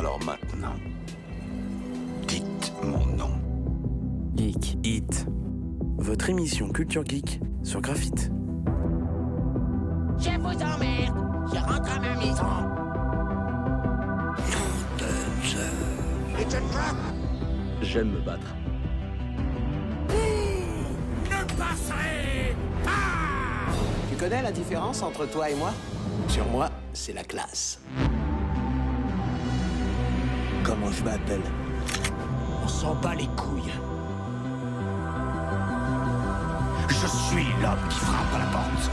Alors maintenant, dites mon nom. Geek Hit. Votre émission Culture Geek sur Graphite. Je vous emmerde. Je rentre à ma maison. It's a trap. J'aime me battre. Ne passerez pas. Tu connais la différence entre toi et moi? Sur moi, c'est la classe. Je m'appelle On s'en bat les couilles. Je suis l'homme qui frappe à la porte.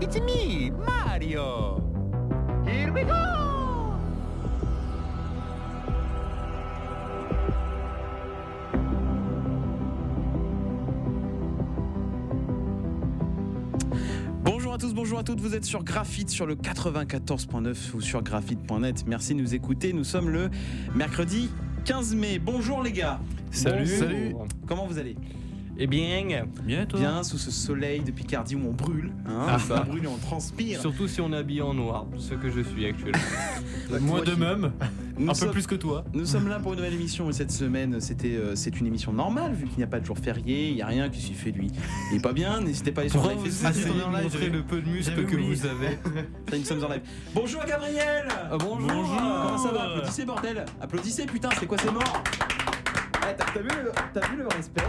It's me, Mario. Here we go. À tous, bonjour à toutes, vous êtes sur Graphite sur le 94.9 ou sur graphite.net. Merci de nous écouter, nous sommes le mercredi 15 mai. Bonjour les gars. Salut. Bonjour. Salut. Comment vous allez? Eh bien, bien toi? Bien sous ce soleil de Picardie où on brûle. Hein Ah, on brûle et on transpire. Surtout si on est habillé en noir, ce que je suis actuellement. Moi de même. Un peu plus que toi. Nous sommes là pour une nouvelle émission et cette semaine c'était euh, c'est une émission normale vu qu'il n'y a pas de jour férié, il n'y a rien qui s'y fait lui. Il est pas bien, n'hésitez pas à aller sur live essayez de montrer le peu de muscles que vous avez Ça, nous sommes en live. Bonjour Gabriel Ah, bonjour. Comment ça va? Applaudissez bordel Applaudissez putain, c'est quoi ces morts? Eh, T'as t'as vu, le- t'as vu le respect?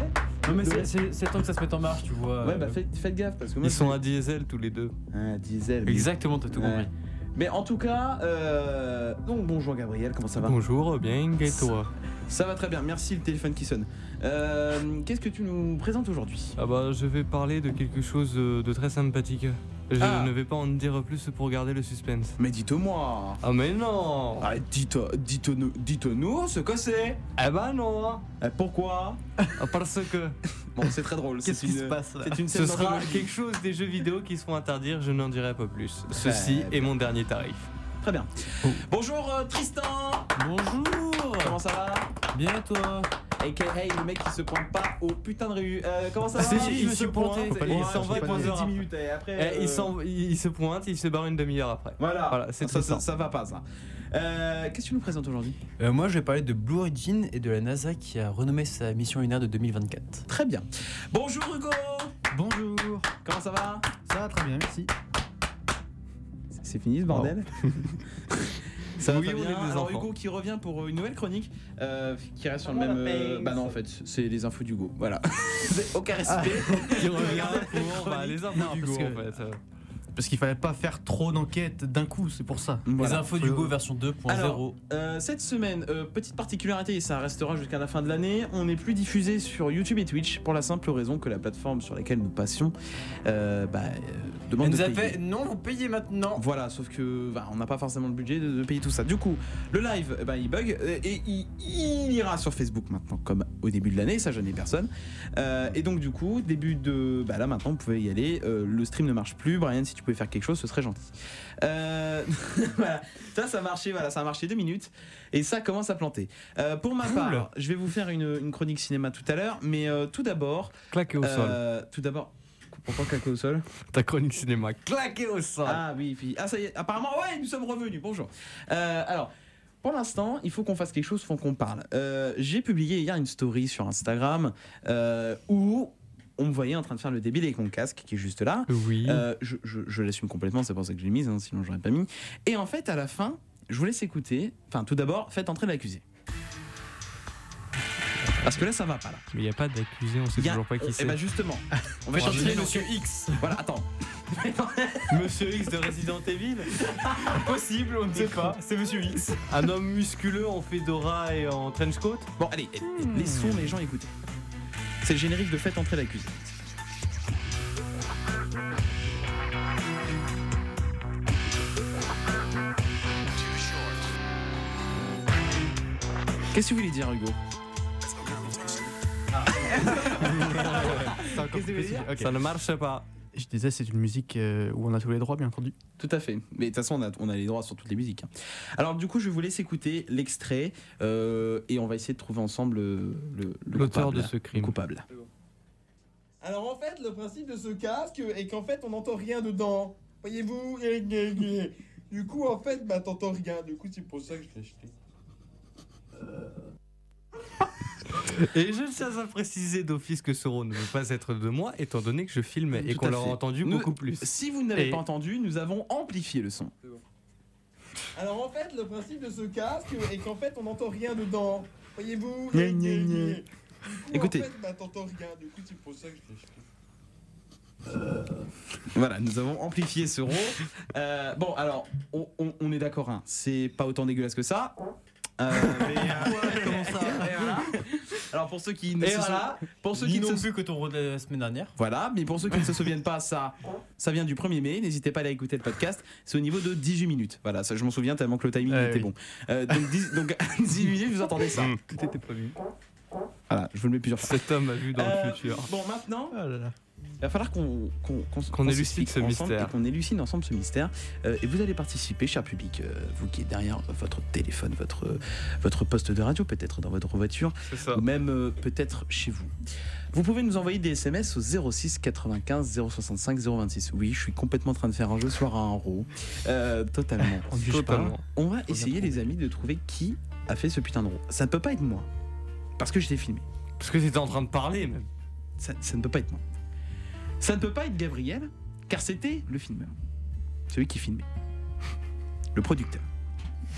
Non mais c'est- c'est c'est temps que ça se mette en marche, tu vois. Ouais bah faites, faites gaffe parce que moi Ils sont à diesel tous les deux. Ah, diesel. Exactement, t'as tout Ouais. Mais en tout cas, euh, donc bonjour Gabriel, comment ça va? Bonjour, bien, et toi? Ça va très bien, merci le téléphone qui sonne. Euh, Qu'est-ce que tu nous présentes aujourd'hui? Ah bah, je vais parler de quelque chose de très sympathique. Je Ah. ne vais pas en dire plus pour garder le suspense. Mais dites-moi Ah mais non Ah, dites- dites-nous dites-nous ce que c'est Eh ben non Eh, Pourquoi? Ah, Parce que Bon, c'est très drôle. Qu'est-ce c'est qui une- se passe là? une ce sera quelque chose des jeux vidéo qui seront interdire, je n'en dirai pas plus. Très Ceci est mon dernier tarif. Très bien. Bonjour euh, Tristan Bonjour Comment ça va? Bien et toi? AKA le mec qui se pointe pas au putain de rue. Euh, comment ça va Si, si, Je il se pointe, il s'en va l'ai trois posé heures 10 après. minutes et après. Eh, euh, il, se pointe, il se barre une demi-heure après. Voilà, Voilà, c'est ça, ça. ça va pas ça. Euh, Qu'est-ce que tu nous présentes aujourd'hui? Euh, Moi je vais parler de Blue Origin et de la NASA qui a renommé sa mission lunaire de 2024. Très bien. Bonjour Hugo Bonjour, Comment ça va? Ça va très bien, merci. C'est fini ce bordel? Ça va Oui, on Alors enfants. Hugo qui revient pour une nouvelle chronique euh, qui reste sur le même. euh, bah non en fait c'est les infos d'Hugo. Voilà. Aucun respect. Il revient pour bah, les infos Non, du parce go que- en fait. Parce qu'il fallait pas faire trop d'enquêtes d'un coup, c'est pour ça. Voilà. Les infos du Go version 2.0. Alors, euh, cette semaine, euh, petite particularité, et ça restera jusqu'à la fin de l'année, on n'est plus diffusé sur YouTube et Twitch pour la simple raison que la plateforme sur laquelle nous passions euh, bah, euh, demande Elle nous de a payer. fait non, vous payez maintenant. Voilà, sauf que bah, on n'a pas forcément le budget de, de payer tout ça. Du coup, le live, ben, il bug euh, et il, il ira sur Facebook maintenant, comme au début de l'année, ça je n'ai personne. Euh, et donc du coup, début de, bah là maintenant, vous pouvez y aller. Euh, le stream ne marche plus. Brian, si tu pouvais faire quelque chose, ce serait gentil. Euh, voilà, ça, ça a marché. Voilà, ça a marché deux minutes et ça commence à planter. Euh, pour ma part, je vais vous faire une, une chronique cinéma tout à l'heure, mais euh, tout d'abord, Claqué au sol. tout d'abord, pourquoi claquer au sol? Ta chronique cinéma. Claqué au sol. ah oui, puis- ah ça y est, apparemment, ouais, nous sommes revenus, bonjour. Alors, pour l'instant, il faut qu'on fasse quelque chose, il faut qu'on parle. J'ai publié hier une story sur Instagram où on me voyait en train de faire le débile avec mon casque qui est juste là. Oui. Euh, je je- je l'assume complètement, c'est pour ça que je l'ai mise, hein, sinon j'aurais pas mis. Et en fait, à la fin, je vous laisse écouter. Enfin, tout d'abord, faites entrer l'accusé. Parce que là, ça va pas là. Mais il n'y a pas d'accusé, on sait a- toujours pas qui Eh c'est. ben justement, on va chercher Monsieur X. Voilà, attends. Monsieur X de Resident Evil Possible, on ne sait pas. C'est Monsieur X. Un homme musculeux en fedora et en trench coat Bon, allez, laissons les gens écouter. C'est le générique de Faites entrer l'accusé. Qu'est-ce que vous voulez dire, Hugo? Ça ne marche pas. Je disais, c'est une musique euh, où on a tous les droits, bien entendu. Tout à fait. Mais de toute façon, on a, on a les droits sur toutes les musiques. hein. Alors, du coup, je vais vous laisser écouter l'extrait euh, et on va essayer de trouver ensemble le, le- le L'auteur de ce crime. Le coupable. Alors, en fait, le principe de ce casque est qu'en fait, on n'entend rien dedans. Voyez-vous Du coup, en fait, bah t'entends rien. Du coup, c'est pour ça que je l'ai acheté. Et je tiens à préciser d'office que ce rôle ne veut pas être de moi, étant donné que je filme et qu'on à l'a fait. entendu Nous- beaucoup plus. Si vous n'avez Et- pas entendu, nous avons amplifié le son. Alors en fait, le principe de ce casque est qu'en fait, on n'entend rien dedans. Voyez-vous? Écoutez. En fait, bah t'entends rien. Du coup, c'est pour ça que je acheté. Voilà, nous avons amplifié ce rond. Euh, bon, alors, on, on- on est d'accord, hein, c'est pas autant dégueulasse que ça. Euh, mais, euh, Comment ça et voilà. Alors pour ceux qui ne se voilà. pour ceux qui ne non se plus que ton rôle de la semaine dernière. Voilà, mais pour ceux qui ne se souviennent pas, ça, ça vient du 1er mai. N'hésitez pas à aller écouter le podcast. C'est au niveau de 18 minutes. Voilà, ça je m'en souviens tellement que le timing Ah était oui. bon. Euh, donc, 10 donc 18 minutes, vous entendez ça. Tout était prévu. Voilà, je vous le mets plusieurs fois. Cet homme a vu dans Euh, le futur. Bon, maintenant, Ah là là. Il va falloir qu'on Qu'on qu'on élucide ce ensemble mystère. et Qu'on élucide ensemble ce mystère. Euh, et vous allez participer, cher public, euh, vous qui êtes derrière votre téléphone, votre, votre poste de radio, peut-être dans votre voiture, ou même euh, peut-être chez vous. Vous pouvez nous envoyer des SMS au 06 95 065 026. Oui, je suis complètement en train de faire un jeu soir à un. Euh, totalement. On Totalement. va essayer, les amis, de trouver qui a fait ce putain de roue. Ça ne peut pas être moi. Parce que je t'ai filmé. Parce que t'étais en train de parler même. Ça, ça ne peut pas être moi. Ça ne peut pas être Gabriel, car c'était le filmeur. Celui qui filmait. Le producteur.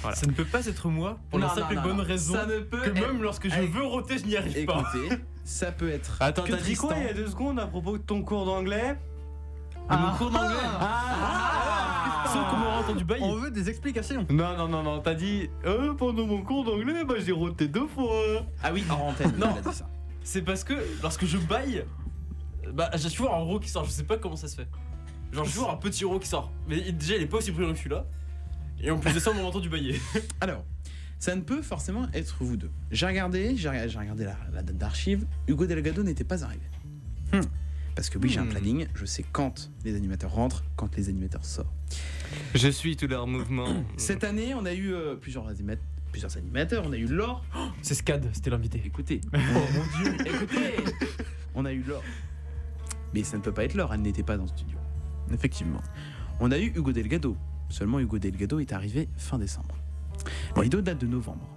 Voilà. Ça ne peut pas être moi pour Non, la simple et bonne non. raison Ça ne peut que être- même lorsque je Allez. veux roter, je n'y arrive pas. Écoutez, ça peut être. Attends, t'as dit quoi il y a deux secondes à propos de ton cours d'anglais Ah, mon cours d'anglais. Ah, Sauf qu'on m'aura entendu bailler. On veut des explications. Non, non, non, non, t'as dit euh, pendant mon cours d'anglais, bah j'ai roté deux fois. Ah oui, en antenne. Non. dit ça. C'est parce que lorsque je baille, bah j'ai toujours un rot qui sort. Je sais pas comment ça se fait. Genre, j'ai toujours un petit rot qui sort. Mais il- déjà, il est pas aussi bruyant que celui-là. Et en plus de ça, on m'a entendu bailler. Alors, ça ne peut forcément être vous deux. J'ai regardé, j'ai regardé, j'ai regardé la, la date d'archive. Hugo Delgado n'était pas arrivé. Parce que oui, j'ai un Hmm. planning. Je sais quand les animateurs rentrent, quand les animateurs sortent. Je suis tous leurs mouvements. Cette année, on a eu euh, plusieurs, anima- plusieurs animateurs. On a eu Laure. C'est Scad, c'était l'invité. Écoutez. Oh mon dieu. Écoutez. On a eu Laure. Mais ça ne peut pas être Laure. Elle n'était pas dans le studio. Effectivement. On a eu Hugo Delgado. Seulement, Hugo Delgado est arrivé fin décembre. Vidéo date de novembre.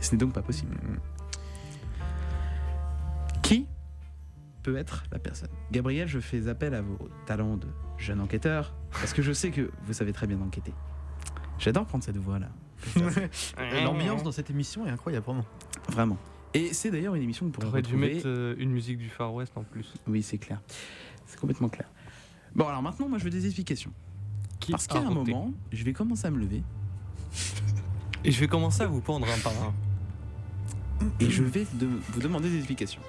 Ce n'est donc pas possible. Qui peut être la personne? Gabriel, je fais appel à vos talents de jeune enquêteur, parce que je sais que vous savez très bien enquêter. J'adore prendre cette voix-là. L'ambiance dans cette émission est incroyable, vraiment. Vraiment. Et c'est d'ailleurs une émission que vous pourrez T'aurais dû mettre euh, une musique du Far West en plus. Oui, c'est clair. C'est complètement clair. Bon, alors maintenant, moi, je veux des explications. Qui Parce qu'à a un moment, je vais commencer à me lever Et je vais commencer à vous pendre un par un. et je vais de- vous demander des explications.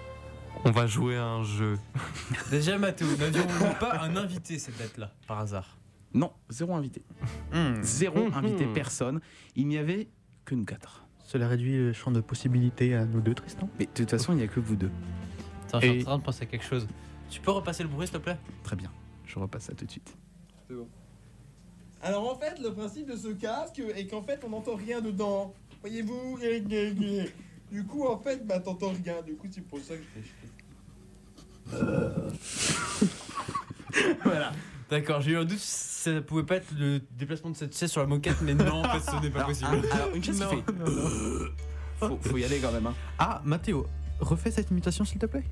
On va jouer à un jeu. Déjà, Mathéo, n'avions-nous pas un invité cette date-là, par hasard Non, zéro invité. Hmm. Zéro Mhm. invité, personne. Il n'y avait que nous quatre. Cela réduit le champ de possibilités à nous deux, Tristan. Mais de toute façon, il n'y a que vous deux. Attends, je suis Et- en train de penser à quelque chose. Tu peux repasser le bruit, s'il te plaît? Très bien. Je repasse ça tout de suite. Alors en fait, le principe de ce casque est qu'en fait, on n'entend rien dedans. Voyez-vous Du coup, en fait, bah t'entends rien. Du coup, c'est pour ça que je l'ai acheté. Voilà. D'accord, j'ai eu un doute si ça pouvait pas être le déplacement de cette chaise sur la moquette, mais non, en fait, ce n'est pas Alors, possible. ah, alors, une chose qui Non, fait. Faut, faut y aller quand même. Hein. Ah, Mathéo, refais cette imitation, s'il te plaît.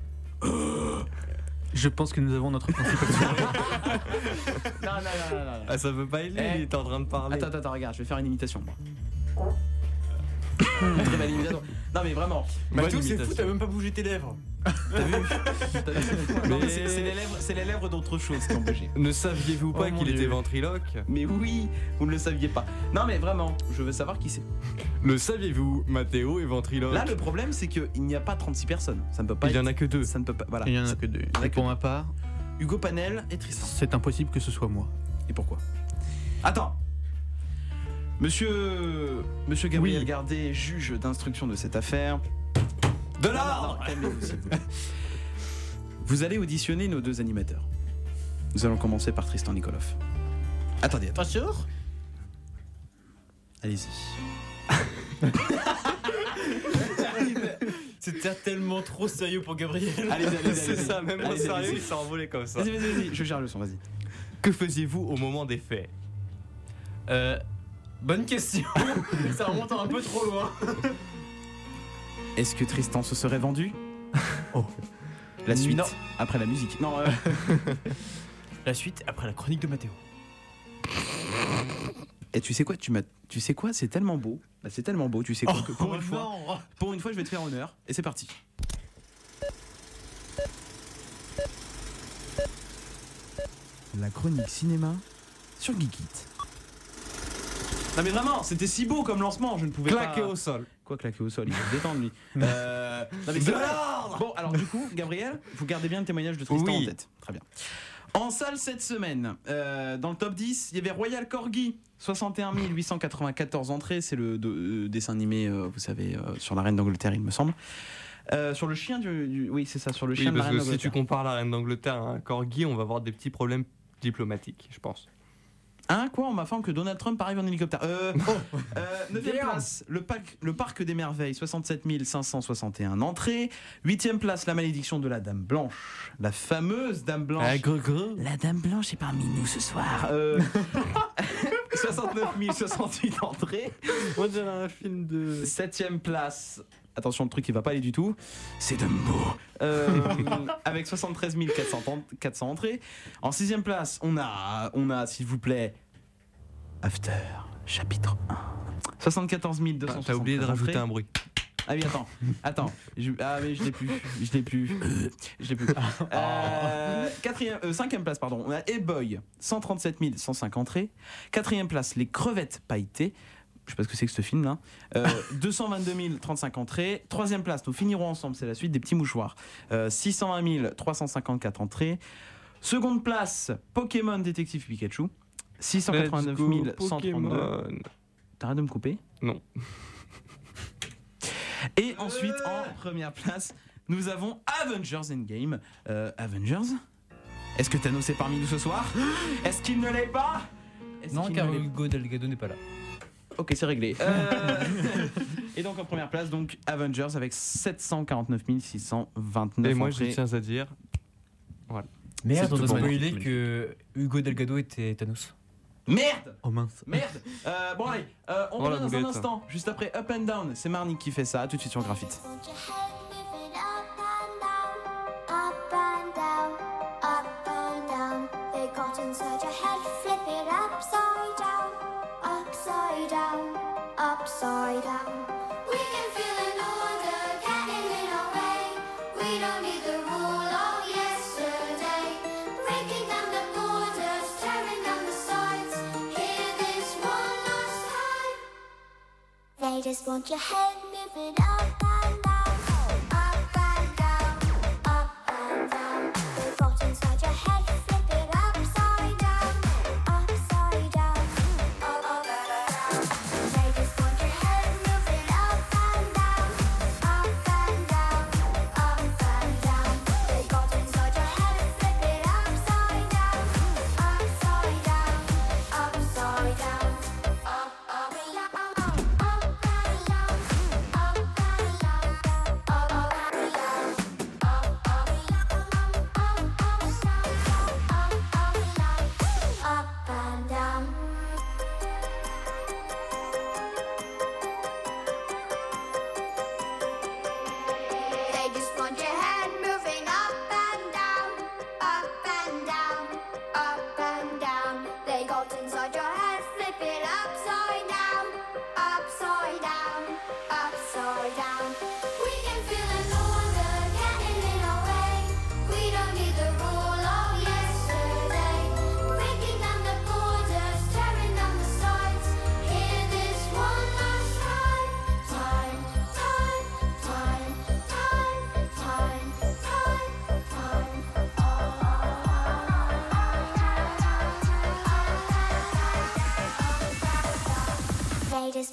Je pense que nous avons notre principal Non, non, non, non, non. Ah, ça veut pas aller, Eh. il est en train de parler. Attends, attends, attends, regarde, je vais faire une imitation, moi. Très belle imitation. Non, mais vraiment. Mathéo, Bonne c'est fou, t'as même pas bougé tes lèvres. T'as vu T'as vu Non, mais Mais- c'est les lèvres, c'est les lèvres d'autre chose qui ont bougé. Ne saviez-vous pas Oh qu'il était ventriloque Mais oui, vous ne le saviez pas. Non, mais vraiment, je veux savoir qui c'est. Le saviez-vous Mathéo est ventriloque. Là, le problème, c'est qu'il n'y a pas 36 personnes. Ça ne peut pas Il y être- en a que deux. Ça ne peut pas. Voilà. Il n'y en a que deux. Et pour ma part, Hugo Panel et Tristan. c'est impossible que ce soit moi. Et pourquoi? Attends Monsieur. Monsieur Gabriel Oui. Gardet, juge d'instruction de cette affaire. De l'ordre Calmez-vous, s'il vous plaît. Vous allez auditionner nos deux animateurs. Nous allons commencer par Tristan Nikolov. Attendez, attendez. Pas sûr? Allez-y. C'était tellement trop sérieux pour Gabriel. Allez-y, allez-y. C'est allez-y. ça, même en sérieux, il s'est envolé comme ça. Vas-y, vas-y, vas-y, je gère le son, vas-y. Que faisiez-vous au moment des faits? Euh, bonne question. Ça remonte un peu trop loin. Est-ce que Tristan se serait vendu La suite Non. après la musique. Non, euh, La suite après la chronique de Mathéo. Et tu sais quoi tu, m'as- tu sais quoi C'est tellement beau. Bah, c'est tellement beau, tu sais quoi que pour, Oh une fois, pour une fois, je vais te faire honneur. Et c'est parti. La chronique cinéma sur Geekit. Non mais vraiment, c'était si beau comme lancement, je ne pouvais pas... au sol. Quoi claquer au sol Il va se détendre lui. Euh, non, mais c'est De l'ordre Bon alors du coup, Gabriel, vous gardez bien le témoignage de Tristan Oui. en tête. Très bien. En salle cette semaine, euh, dans le top 10, il y avait Royal Corgi, 61 894 entrées. C'est le de- euh, dessin animé, euh, vous savez, sur la reine d'Angleterre, il me semble. Sur le chien du, du- oui c'est ça, sur le chien de la reine que si tu compares la reine d'Angleterre à un corgi, on va avoir des petits problèmes diplomatiques, je pense. Hein quoi On m'informe que Donald Trump arrive en hélicoptère. Euh, euh, neuvième place, le, parc- le parc des merveilles, 67 561 entrées. Huitième place, la malédiction de la Dame Blanche, la fameuse Dame Blanche. Ah, gros, gros. La Dame Blanche est parmi nous ce soir. Euh, 69 068 entrées. On dirait un film de. Septième place. Attention, le truc qui va pas aller du tout. C'est Dumbo. Euh, avec 73 400, en- 400 entrées. En sixième place, on a, on a, s'il vous plaît, After, chapitre 1. 74 200. Ah, T'as oublié de rajouter un bruit. Ah oui, attends, attends. Je- ah mais je l'ai plus, je l'ai plus, je l'ai plus. Euh, quatrième, euh, cinquième place, pardon. On a E-Boy, 137 105 entrées. Quatrième place, Les Crevettes Pailletées. Je sais pas ce que c'est que ce film là. Euh, 222 035 entrées. Troisième place, nous finirons ensemble, c'est la suite des petits mouchoirs. Euh, 620 354 entrées. Seconde place, Pokémon Détective Pikachu. 689 Let's go, 132. Pokémon. T'arrêtes de me couper? Non. Et ensuite, en première place, nous avons Avengers Endgame. Euh, Avengers? Est-ce que Thanos est parmi nous ce soir? Est-ce qu'il ne l'est pas? Non, qu'il car Hugo Delgado n'est pas là. Ok, c'est réglé. Euh, Et donc en première place, donc Avengers avec 749 629 Et moi, je tiens à dire. Merde, C'est on a spoilé que Hugo Delgado était Thanos. Merde Oh mince. Merde Euh, Bon allez, euh, on Oh, revient dans un instant, juste après Up and Down. C'est Marnie qui fait ça, tout de suite sur Graphite. Up and down, up and down. They got inside your head, flip it upside We can feel an order getting in our way. We don't need the rule of yesterday. Breaking down the borders, tearing down the sides. Hear this one last time. They just want your head moving up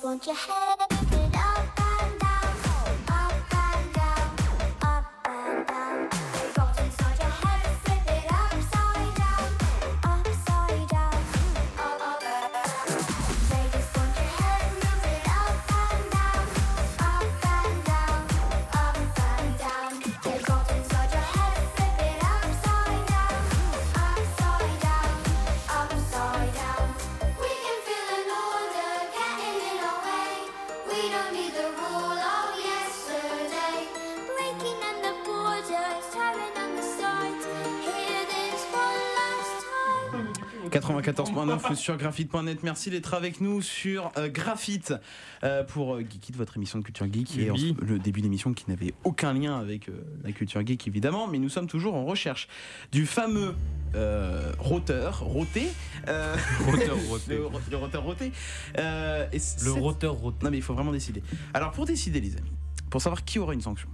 They just want 94.9 sur graphite.net. Merci d'être avec nous sur euh, Graphite euh, pour euh, Geekit, votre émission de culture geek. Et en- le début d'émission qui n'avait aucun lien avec euh, la culture geek évidemment, mais nous sommes toujours en recherche du fameux roteur, roté. Roteur roté. le, ro- le roteur roté. Et Le roteur roté. Non mais il faut vraiment décider. Alors pour décider les amis, pour savoir qui aura une sanction.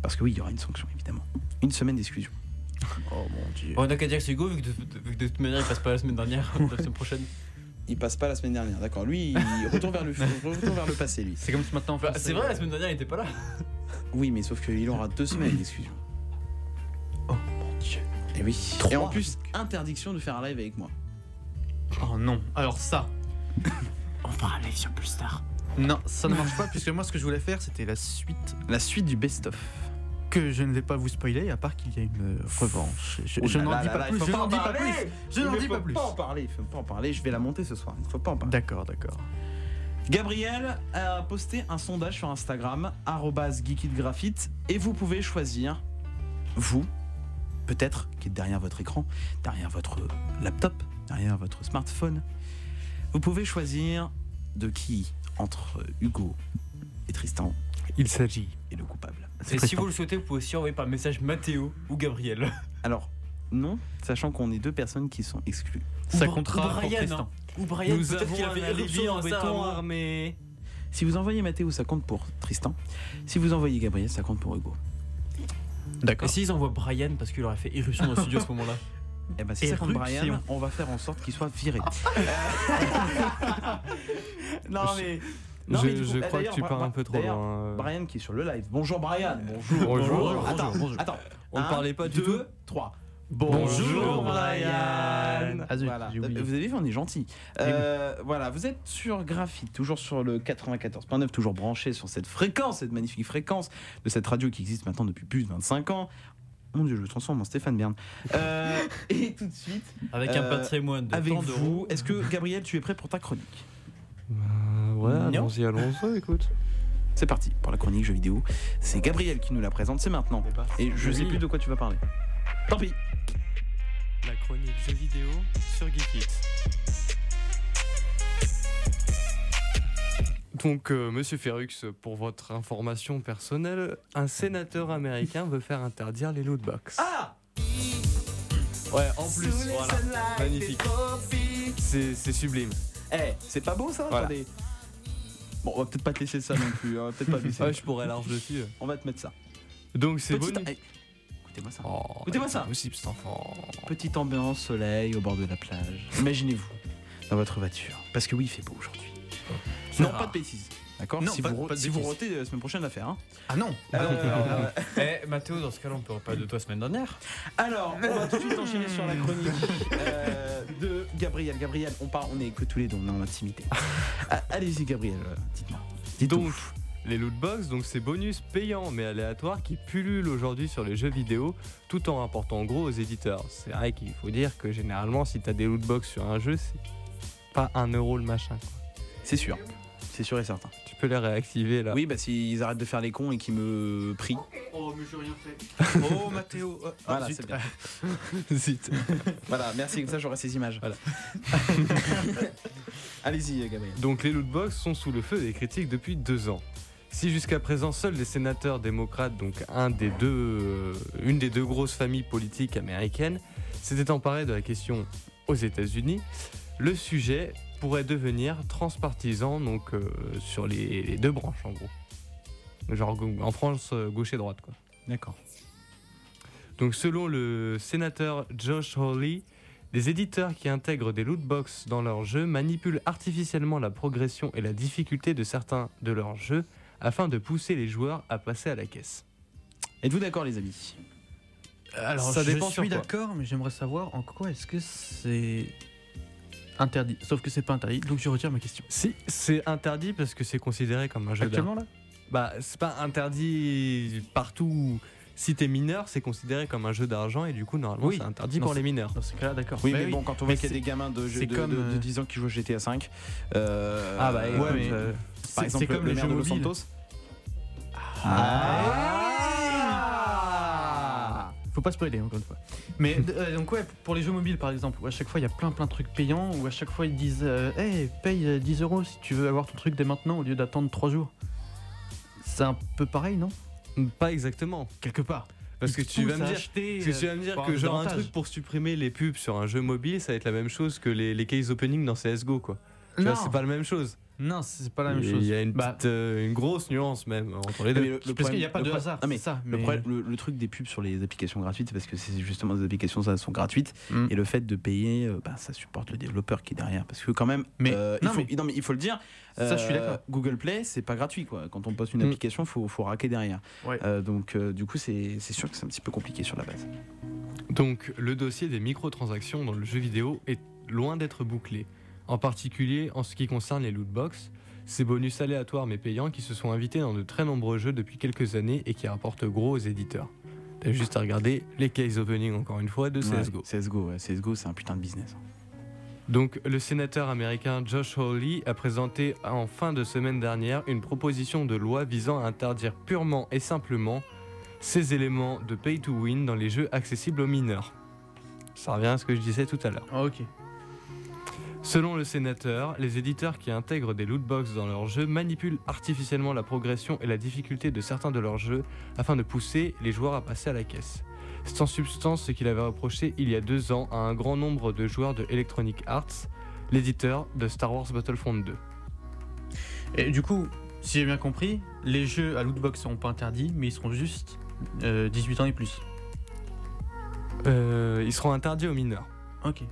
Parce que oui, il y aura une sanction évidemment. Une semaine d'exclusion. Oh mon dieu. Bon, on a qu'à dire que c'est Hugo, vu que, de, vu que de toute manière il passe pas la semaine dernière, la semaine prochaine. Il passe pas la semaine dernière, d'accord. Lui, il retourne vers le retourne vers le passé lui. C'est comme ce matin en Bah, français. c'est vrai, la semaine dernière il était pas là. Oui, mais sauf qu'il aura deux semaines d'exclusion. Oh mon dieu. Et oui. Trois. Et en plus, interdiction de faire un live avec moi. Oh non. Alors ça. On fera un live sur Plus Tard. Non, ça ne marche pas puisque moi ce que je voulais faire c'était la suite La suite du best-of. Que je ne vais pas vous spoiler à part qu'il y a une euh, revanche. Je, Oh je n'en dis pas là, plus. il faut Je n'en en dis pas plus. Je Il n'en ne dis faut pas plus. pas en parler, il faut pas en parler. Je vais la monter ce soir. Il ne faut pas en parler. D'accord, d'accord. Gabriel a posté un sondage sur Instagram, geekitgraphite, et vous pouvez choisir, vous, peut-être, qui êtes derrière votre écran, derrière votre laptop, derrière votre smartphone, vous pouvez choisir de qui, entre Hugo et Tristan, Il s'agit. Est le coupable. Et si vous le souhaitez, vous pouvez aussi envoyer par message Mathéo ou Gabriel. Alors, non, sachant qu'on est deux personnes qui sont exclues. Ça comptera ou pour Brian, Tristan. hein. Ou Brian, Nous peut-être avons qu'il a fait un alibi éruption en béton avant. armé. Si vous envoyez Mathéo, ça compte pour Tristan. Si vous envoyez Gabriel, ça compte pour Hugo. Et D'accord. s'ils envoient Brian parce qu'il aurait fait éruption dans le studio à ce moment-là Et ben, si ça compte Éruption. Brian, on va faire en sorte qu'il soit viré. non mais. Non, je mais du coup, je eh, crois que tu pars un peu trop loin. euh. Brian qui est sur le live. Bonjour Brian. Bonjour. Bonjour. Attends, Bonjour. attends. On ne parlait pas du deux, tout. trois. Bonjour, Brian. Ah, Voilà. Vous avez vu, on est gentil. Euh, voilà, vous êtes sur Graphite, toujours sur le 94.9, toujours branché sur cette fréquence, cette magnifique fréquence de cette radio qui existe maintenant depuis plus de 25 ans. Mon Dieu, je me transforme en Stéphane Bern. Euh, et tout de suite, Avec un patrimoine de avec vous, est-ce que Gabriel, tu es prêt pour ta chronique? Euh, ouais, allons-y, allons-y, écoute. C'est parti pour la chronique jeux vidéo. C'est Gabriel qui nous la présente, c'est maintenant. Et je sais plus de quoi tu vas parler. Tant pis. La chronique jeux vidéo sur Geekit. Donc, euh, monsieur Ferrux, pour votre information personnelle, un sénateur américain veut faire interdire les lootbox. Ah Ouais, en plus, voilà. Magnifique. C'est c'est sublime. Eh, c'est pas beau ça Voilà. Attendez. Bon, on va peut-être pas te laisser ça non plus. On va peut-être pas laisser. Ouais, je pourrais large dessus. On va te mettre ça. Donc, c'est bon. eh, Écoutez-moi ça. Oh, Écoutez-moi ça. possible, cet enfant. Petite ambiance, soleil au bord de la plage. Imaginez-vous dans votre voiture. Parce que oui, il fait beau aujourd'hui. Non, rare. pas de bêtises. D'accord Non, Si, pas- vous, pas si vous rotez la semaine prochaine, l'affaire. Hein. Ah non. Euh, Eh, Mathéo, dans ce cas-là, on peut pas de toi semaine dernière. alors, on va tout de suite enchaîner sur la chronique euh, de Gabriel. Gabriel, on part, on est que tous les deux, on est en intimité. Ah, Allez-y, Gabriel, euh, dites-moi. Dites Donc, les lootbox, donc c'est bonus payants mais aléatoires qui pullulent aujourd'hui sur les jeux vidéo tout en rapportant gros aux éditeurs. C'est vrai qu'il faut dire que généralement, si t'as des lootbox sur un jeu, c'est pas un euro le machin. C'est sûr. C'est sûr et certain. Peux les réactiver là. Oui, bah s'ils arrêtent de faire les cons et qu'ils me prient. Oh, mais j'ai rien fait. Oh, Mathéo. Oh, ah, Voilà, c'est bien. Zut. Voilà, merci, comme ça j'aurai ces images. Voilà. Allez-y, Gabriel. Donc les lootbox sont sous le feu des critiques depuis deux ans. Si jusqu'à présent seuls les sénateurs démocrates, donc un des deux, euh, une des deux grosses familles politiques américaines, s'étaient emparés de la question aux États-Unis, le sujet pourrait devenir transpartisan, donc euh, sur les, les deux branches en gros. Genre en France, euh, gauche et droite quoi. D'accord. Donc selon le sénateur Josh Hawley, les éditeurs qui intègrent des lootbox dans leurs jeux manipulent artificiellement la progression et la difficulté de certains de leurs jeux afin de pousser les joueurs à passer à la caisse. Êtes-vous d'accord, les amis? Alors, Ça je dépend sur suis quoi. d'accord, mais j'aimerais savoir en quoi est-ce que c'est interdit. Sauf que c'est pas interdit, donc je retire ma question. Si, c'est interdit parce que c'est considéré comme un jeu Actuellement d'argent. là? Bah, c'est pas interdit partout. Si t'es mineur, c'est considéré comme un jeu d'argent et du coup, normalement, Oui. c'est interdit Non, pour les mineurs. Dans ce cas-là, d'accord. Oui, Bah mais bon, quand on voit qu'il y a c'est- des gamins de, c'est de, comme, de- de euh, 10 ans qui jouent à GTA 5. euh, Ah bah, ouais, mais, euh, par c'est- exemple, c'est comme le les maire jeux de Los. Santos. Ah. Faut pas spoiler encore une fois. Mais euh, donc ouais, pour les jeux mobiles par exemple, où à chaque fois il y a plein plein de trucs payants, où à chaque fois ils disent euh, Hey, paye euh, 10 euros si tu veux avoir ton truc dès maintenant au lieu d'attendre 3 jours. C'est un peu pareil, non? Pas exactement. Quelque part. Parce que tu vas me dire, acheter, parce que tu euh, vas me dire pour que genre un truc pour supprimer les pubs sur un jeu mobile, ça va être la même chose que les, les case opening dans CSGO quoi. C'est pas la même chose. Non, c'est pas la même Il chose. y a une, Bah, petite, euh, une grosse nuance même entre les deux. Mais le- le Parce problème- qu'il y a pas de hasard, Ah, mais ça, Le, mais- problème- le- le truc des pubs sur les applications gratuites, c'est parce que c'est justement des applications ça, sont gratuites Mm. et le fait de payer, euh, bah, ça supporte le développeur qui est derrière. Parce que quand même, Mais- euh, il, non, faut, mais- non, mais il faut le dire. Ça, je suis d'accord. Google Play, c'est pas gratuit quoi. Quand on poste une Mm. application, faut, faut raquer derrière. Ouais. Euh, donc euh, du coup, c'est c'est sûr que c'est un petit peu compliqué sur la base. Donc, le dossier des microtransactions dans le jeu vidéo est loin d'être bouclé. En particulier en ce qui concerne les lootbox, ces bonus aléatoires mais payants qui se sont invités dans de très nombreux jeux depuis quelques années et qui rapportent gros aux éditeurs. T'as juste à regarder les case opening encore une fois de CSGO. Ouais, CSGO, ouais, CSGO, c'est un putain de business. Donc, le sénateur américain Josh Hawley a présenté en fin de semaine dernière une proposition de loi visant à interdire purement et simplement ces éléments de pay to win dans les jeux accessibles aux mineurs. Ça revient à ce que je disais tout à l'heure. Ah, ok. Selon le sénateur, les éditeurs qui intègrent des lootbox dans leurs jeux manipulent artificiellement la progression et la difficulté de certains de leurs jeux afin de pousser les joueurs à passer à la caisse. C'est en substance ce qu'il avait reproché il y a deux ans à un grand nombre de joueurs de Electronic Arts, l'éditeur de Star Wars Battlefront 2. Et du coup, si j'ai bien compris, les jeux à lootbox seront pas interdits, mais ils seront juste euh, 18 ans et plus. Euh, ils seront interdits aux mineurs. Ok.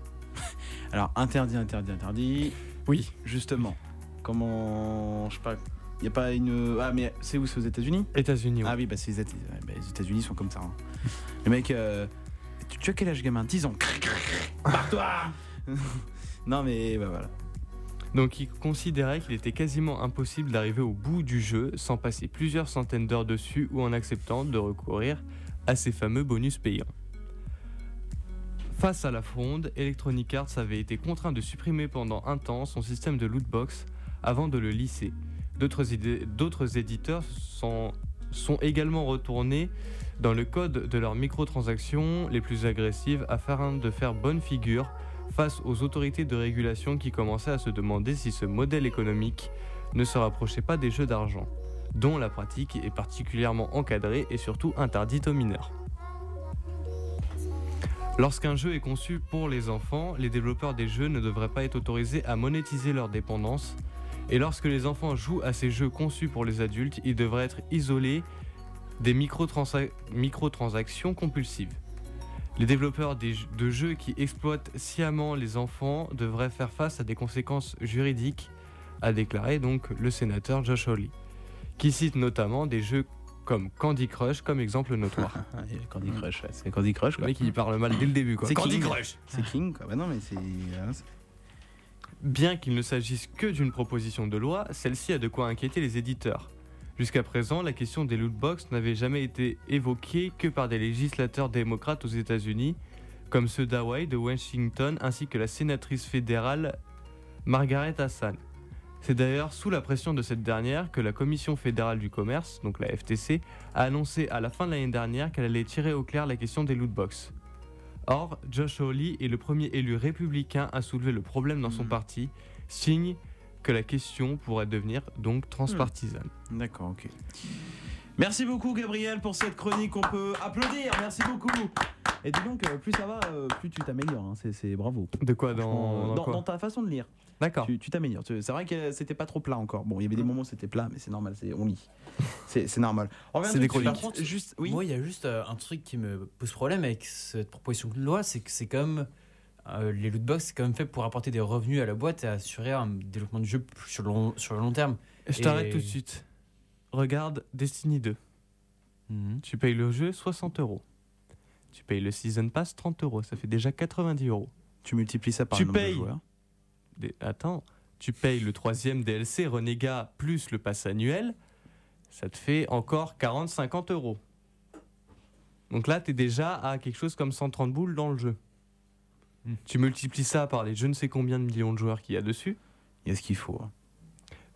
Alors interdit, interdit, interdit. Oui. Justement, comment, je sais pas, il y a pas une, ah mais c'est où, c'est aux États-Unis? États-Unis. Ah oui, bah c'est les, ouais, bah, les États-Unis sont comme ça. hein. Le mec, euh, tu, tu as quel âge gamin? 10 ans. Barre-toi Non mais bah, voilà. Donc il considérait qu'il était quasiment impossible d'arriver au bout du jeu sans passer plusieurs centaines d'heures dessus ou en acceptant de recourir à ces fameux bonus payants. Face à la fronde, Electronic Arts avait été contraint de supprimer pendant un temps son système de lootbox avant de le lisser. D'autres éditeurs sont également retournés dans le code de leurs microtransactions les plus agressives afin de faire bonne figure face aux autorités de régulation qui commençaient à se demander si ce modèle économique ne se rapprochait pas des jeux d'argent, dont la pratique est particulièrement encadrée et surtout interdite aux mineurs. Lorsqu'un jeu est conçu pour les enfants, les développeurs des jeux ne devraient pas être autorisés à monétiser leur dépendance, et lorsque les enfants jouent à ces jeux conçus pour les adultes, ils devraient être isolés des microtransa- microtransactions compulsives. Les développeurs de jeux qui exploitent sciemment les enfants devraient faire face à des conséquences juridiques, a déclaré donc le sénateur Josh Hawley, qui cite notamment des jeux comme Candy Crush comme exemple notoire. Ah, Candy Crush, ouais, c'est Candy Crush Le quoi. mec il parle mal dès le début quoi. C'est Candy King. Crush C'est King quoi. Bah non mais c'est. voilà, c'est- Bien qu'il ne s'agisse que d'une proposition de loi, celle-ci a de quoi inquiéter les éditeurs. Jusqu'à présent, la question des lootbox n'avait jamais été évoquée que par des législateurs démocrates aux États-Unis, comme ceux d'Hawaï, de Washington, ainsi que la sénatrice fédérale Margaret Hassan. C'est d'ailleurs sous la pression de cette dernière que la Commission fédérale du commerce, donc la FTC, a annoncé à la fin de l'année dernière qu'elle allait tirer au clair la question des lootbox. Or, Josh Hawley est le premier élu républicain à soulever le problème dans son parti, signe que la question pourrait devenir donc transpartisane. D'accord, ok. Merci beaucoup Gabriel pour cette chronique. On peut applaudir. Merci beaucoup. Et dis donc, euh, plus ça va, euh, plus tu t'améliores. hein. C'est- bravo. De quoi? Dans, Franchement, dans dans, quoi? dans ta façon de lire. D'accord. Tu t'améliores. C'est vrai que c'était pas trop plat encore. Bon, il y avait des moments où c'était plat, mais c'est normal. c'est- On lit. C'est normal. C'est des de chroniques. Par contre, juste, oui. Moi, il y a juste euh, un truc qui me pose problème avec cette proposition de loi, c'est que c'est comme euh, les lootbox, c'est quand même fait pour apporter des revenus à la boîte et assurer un développement du jeu sur le long, sur le long terme. Je Et- t'arrête tout de suite. Regarde Destiny 2. Mhm. Tu payes le jeu 60 euros. Tu payes le Season Pass 30 euros. Ça fait déjà 90 euros. Tu multiplies ça par Tu le nombre de payes. joueurs. Attends, tu payes le troisième DLC Renégat plus le pass annuel. Ça te fait encore 40-50 euros. Donc là, tu es déjà à quelque chose comme 130 boules dans le jeu. Tu multiplies ça par les je ne sais combien de millions de joueurs qu'il y a dessus. Il y a ce qu'il faut. hein.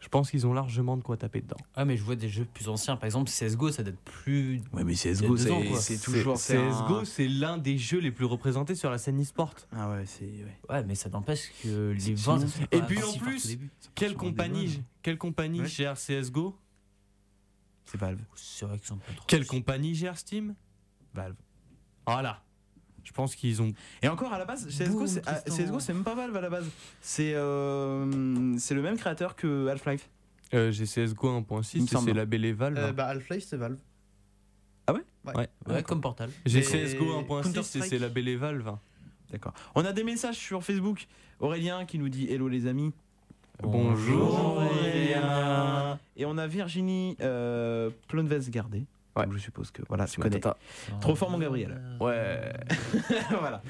Je pense qu'ils ont largement de quoi taper dedans. Ah, mais je vois des jeux plus anciens. Par exemple, CSGO, ça date plus. Ouais, mais CSGO, c'est toujours. CSGO, un- c'est l'un des jeux les plus représentés sur la scène e-sport. Ah ouais, c'est. ouais. Ouais, mais ça n'empêche que les C'est- 20. sinon- ça sont Et puis en plus, quelle compagnie, quelle compagnie Ouais. gère CSGO C'est Valve. C'est vrai qu'ils sont pas trop. Quelle compagnie gère Steam? Valve. Voilà. Je pense qu'ils ont. Et encore à la base, CSGO, c'est ah, c'est même pas Valve à la base. C'est euh, c'est le même créateur que Half-Life. Euh, J'ai CSGO Il me 1.6 et semble. c'est labellé Valve. Euh, bah, Half-Life, c'est Valve. ouais? Ouais, comme Portal. J'ai Et CSGO 1.6 et c'est labellé Valve. D'accord. On a des messages sur Facebook. Aurélien qui nous dit Hello les amis. Bonjour, Aurélien. Et on a Virginie euh, Plonves-Gardé. Ouais. Donc, Je suppose que voilà, tu C'est ma connais. tata. Trop fort mon Gabriel. Ouais. voilà.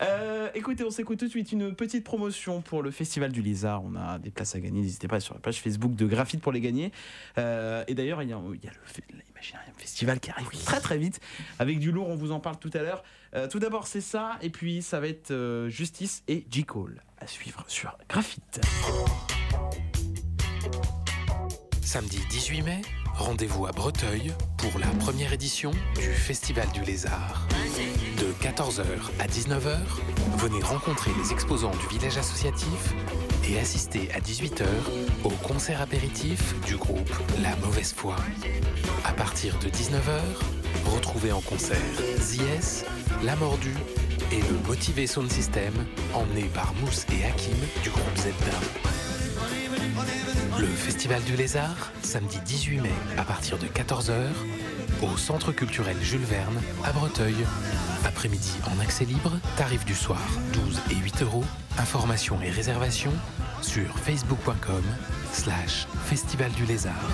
Euh, écoutez, on s'écoute tout de suite une petite promotion pour le Festival du Lézard. On a des places à gagner. N'hésitez pas sur la page Facebook de Graphite pour les gagner. Euh, et d'ailleurs, il y a, il y a le l'Imaginarium Festival qui arrive très très vite avec du lourd. On vous en parle tout à l'heure. Euh, tout d'abord, c'est ça. Et puis, ça va être euh, Justice et J. Cole à suivre sur Graphite. Samedi 18 mai, rendez-vous à Breteuil pour la première édition du Festival du Lézard. De 14h à 19h, venez rencontrer les exposants du village associatif et assister à 18h au concert apéritif du groupe La Mauvaise Foi. À partir de 19h, retrouvez en concert Zies, La Mordue et le Motivé Sound System emmené par Mousse et Hakim du groupe Zelda. Le Festival du Lézard, samedi 18 mai à partir de 14h, au Centre culturel Jules Verne à Breteuil. Après-midi en accès libre, tarif du soir 12 et 8 euros. Informations et réservations sur facebook.com slash Festival du Lézard.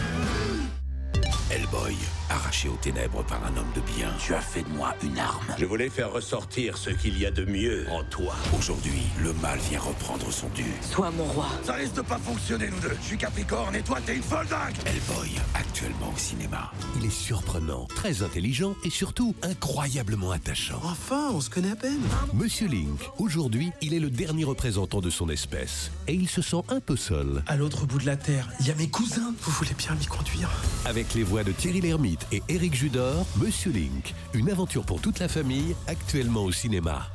Hellboy, arraché aux ténèbres par un homme de bien. Tu as fait de moi une arme. Je voulais faire ressortir ce qu'il y a de mieux en toi. Aujourd'hui, le mal vient reprendre son dû. Sois mon roi. Ça risque de pas fonctionner, nous deux. Je suis Capricorne et toi, t'es une folle dingue Hellboy, actuellement au cinéma. Il est surprenant, très intelligent et surtout incroyablement attachant. Enfin, on se connaît à peine. Monsieur Link, aujourd'hui, il est le dernier représentant de son espèce et il se sent un peu seul. À l'autre bout de la Terre, il y a mes cousins. Vous voulez bien m'y conduire? Avec les voix de Thierry Lhermitte et Éric Judor, Monsieur Link, une aventure pour toute la famille, actuellement au cinéma.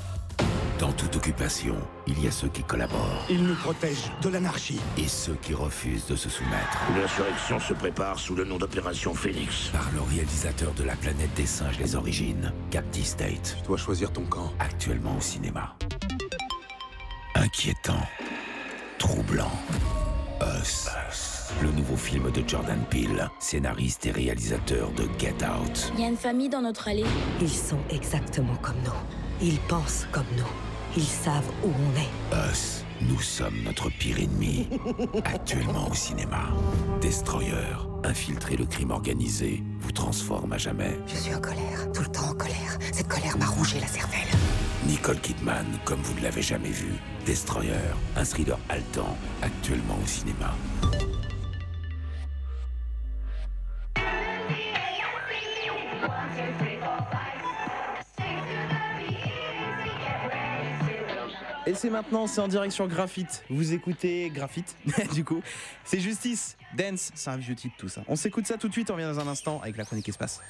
Dans toute occupation, il y a ceux qui collaborent. Il nous protège de l'anarchie. Et ceux qui refusent de se soumettre. L'insurrection se prépare sous le nom d'Opération Phoenix. Par le réalisateur de La planète des singes, les origines, Capti State. Tu dois choisir ton camp. Actuellement au cinéma. Inquiétant. Troublant. Us. Le nouveau film de Jordan Peele, scénariste et réalisateur de Get Out. Il y a une famille dans notre allée. Ils sont exactement comme nous. Ils pensent comme nous. Ils savent où on est. Us, nous sommes notre pire ennemi. Actuellement au cinéma. Destroyer, infiltrer le crime organisé, vous transforme à jamais. Je suis en colère, tout le temps en colère. Cette colère m'a rongé la cervelle. Nicole Kidman, comme vous ne l'avez jamais vu. Destroyer, un thriller haletant, actuellement au cinéma. Et c'est maintenant, c'est en direction Graphite. Vous écoutez Graphite, du coup. C'est Justice, Dance, c'est un vieux titre tout ça. On s'écoute ça tout de suite, on revient dans un instant avec la chronique Espace.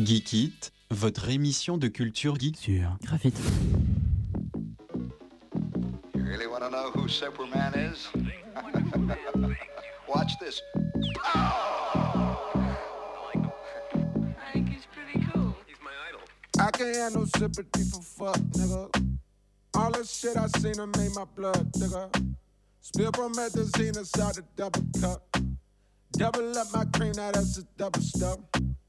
Geekit, votre émission de culture geek sur Graphite. You really want to know who Superman is? Watch this. I can't have no sympathy for fuck, nigga. All the shit I seen done made my blood, nigga. Spill promethazine inside the double cup. Double up my cream, now that's a double stuff.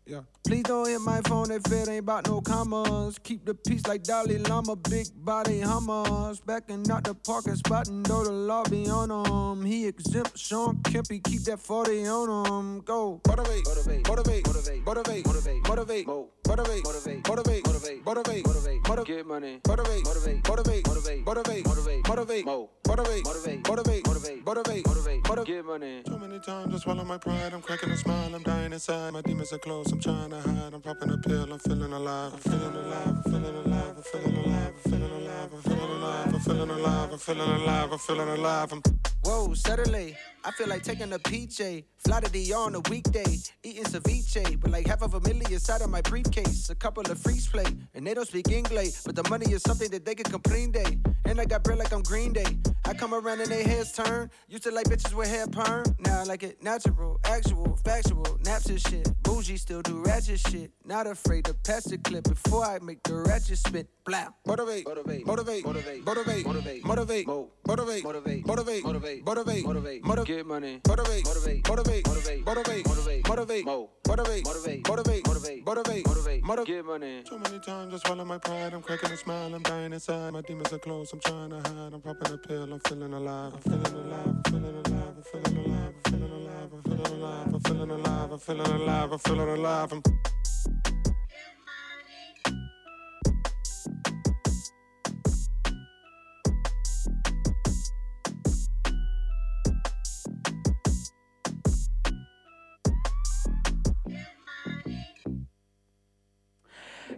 Yeah. Please don't hit my phone if it ain't about no commas. Keep the peace like Dalai Lama, big body hummers. Backing out the parking spot and though the law be on him. He exempt Sean Kempy, keep that 40 on him. Go. Motivate, motivate, motivate, motivate, motivate, motivate, motivate, motivate, motivate, motivate, motivate, motivate, motivate, motivate, get money, motivate, motivate, motivate, motivate, motivate, motivate, motivate, motivate, motivate, motivate, motivate, motivate, motivate, motivate, get money. Too many times I swallow my pride. I'm cracking a smile. I'm dying inside. My demons are close. I'm trying to hide. I'm popping a pill. I'm feeling alive. I'm feeling alive. I'm feeling alive. I'm feeling alive. I'm feeling alive. I'm feeling alive. I'm feeling alive. I'm feeling alive. I'm feeling alive. I'm Whoa, Saturday, I feel like taking a PJ. Fly to DR on a weekday, eating ceviche. But like half of a million inside of my briefcase. A couple of freaks play, and they don't speak English. But the money is something that they can complain day. And I got bread like I'm Green Day. I come around and they heads turn. Used to like bitches with hair perm. Now I like it natural, actual, factual, naps and shit. Bougie still do ratchet shit. Not afraid to pass the clip before I make the ratchet spit. Blah. Motivate, motivate, motivate, motivate, motivate, motivate, motivate, motivate, motivate, motivate, motivate, motivate, motivate, get money, motivate, motivate, motivate, motivate, motivate, motivate, motivate, motivate, motivate, motivate, motivate, motivate, motivate, motivate, get money. Too many times I swallow my pride. I'm cracking a smile. I'm dying inside. My demons are close. I'm trying to hide. I'm popping a pill. I'm feeling alive. I'm feeling alive. I'm feeling alive. I'm feeling alive. I'm feeling alive. I'm feeling alive. I'm feeling alive. I'm feeling alive. I'm feeling alive. I'm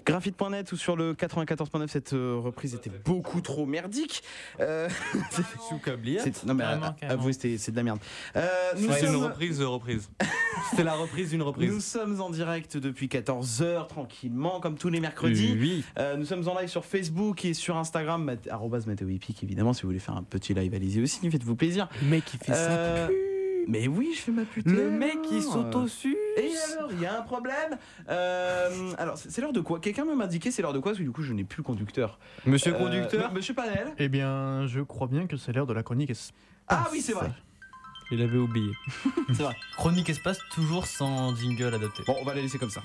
Graphite.net ou sur le 94.9, cette euh, reprise était beaucoup trop merdique. Euh, Sous câblier. c'est- Non mais Carrément, euh, carrément. avouez, c'était- c'est de la merde. Euh, nous C'est une sommes- reprise de reprise. C'était la reprise d'une reprise. Nous sommes en direct depuis 14h tranquillement, comme tous les mercredis. Oui. Euh, nous sommes en live sur Facebook et sur Instagram, mat- arrobase MathéoEpic, évidemment. Si vous voulez faire un petit live, allez-y aussi, faites-vous plaisir. Le mec qui fait Euh, Mais oui, je fais ma pute. Le mec qui s'autosuce. Et alors, il y a un problème Euh, Alors, c'est l'heure de quoi? Quelqu'un m'a indiqué c'est l'heure de quoi? Parce que du coup, je n'ai plus le conducteur. Monsieur Euh, conducteur? Monsieur Panel? Eh bien, je crois bien que c'est l'heure de la chronique. Ah oui, c'est vrai. Il avait oublié. C'est vrai. Chronique espace, toujours sans jingle adapté. Bon, on va la laisser comme ça.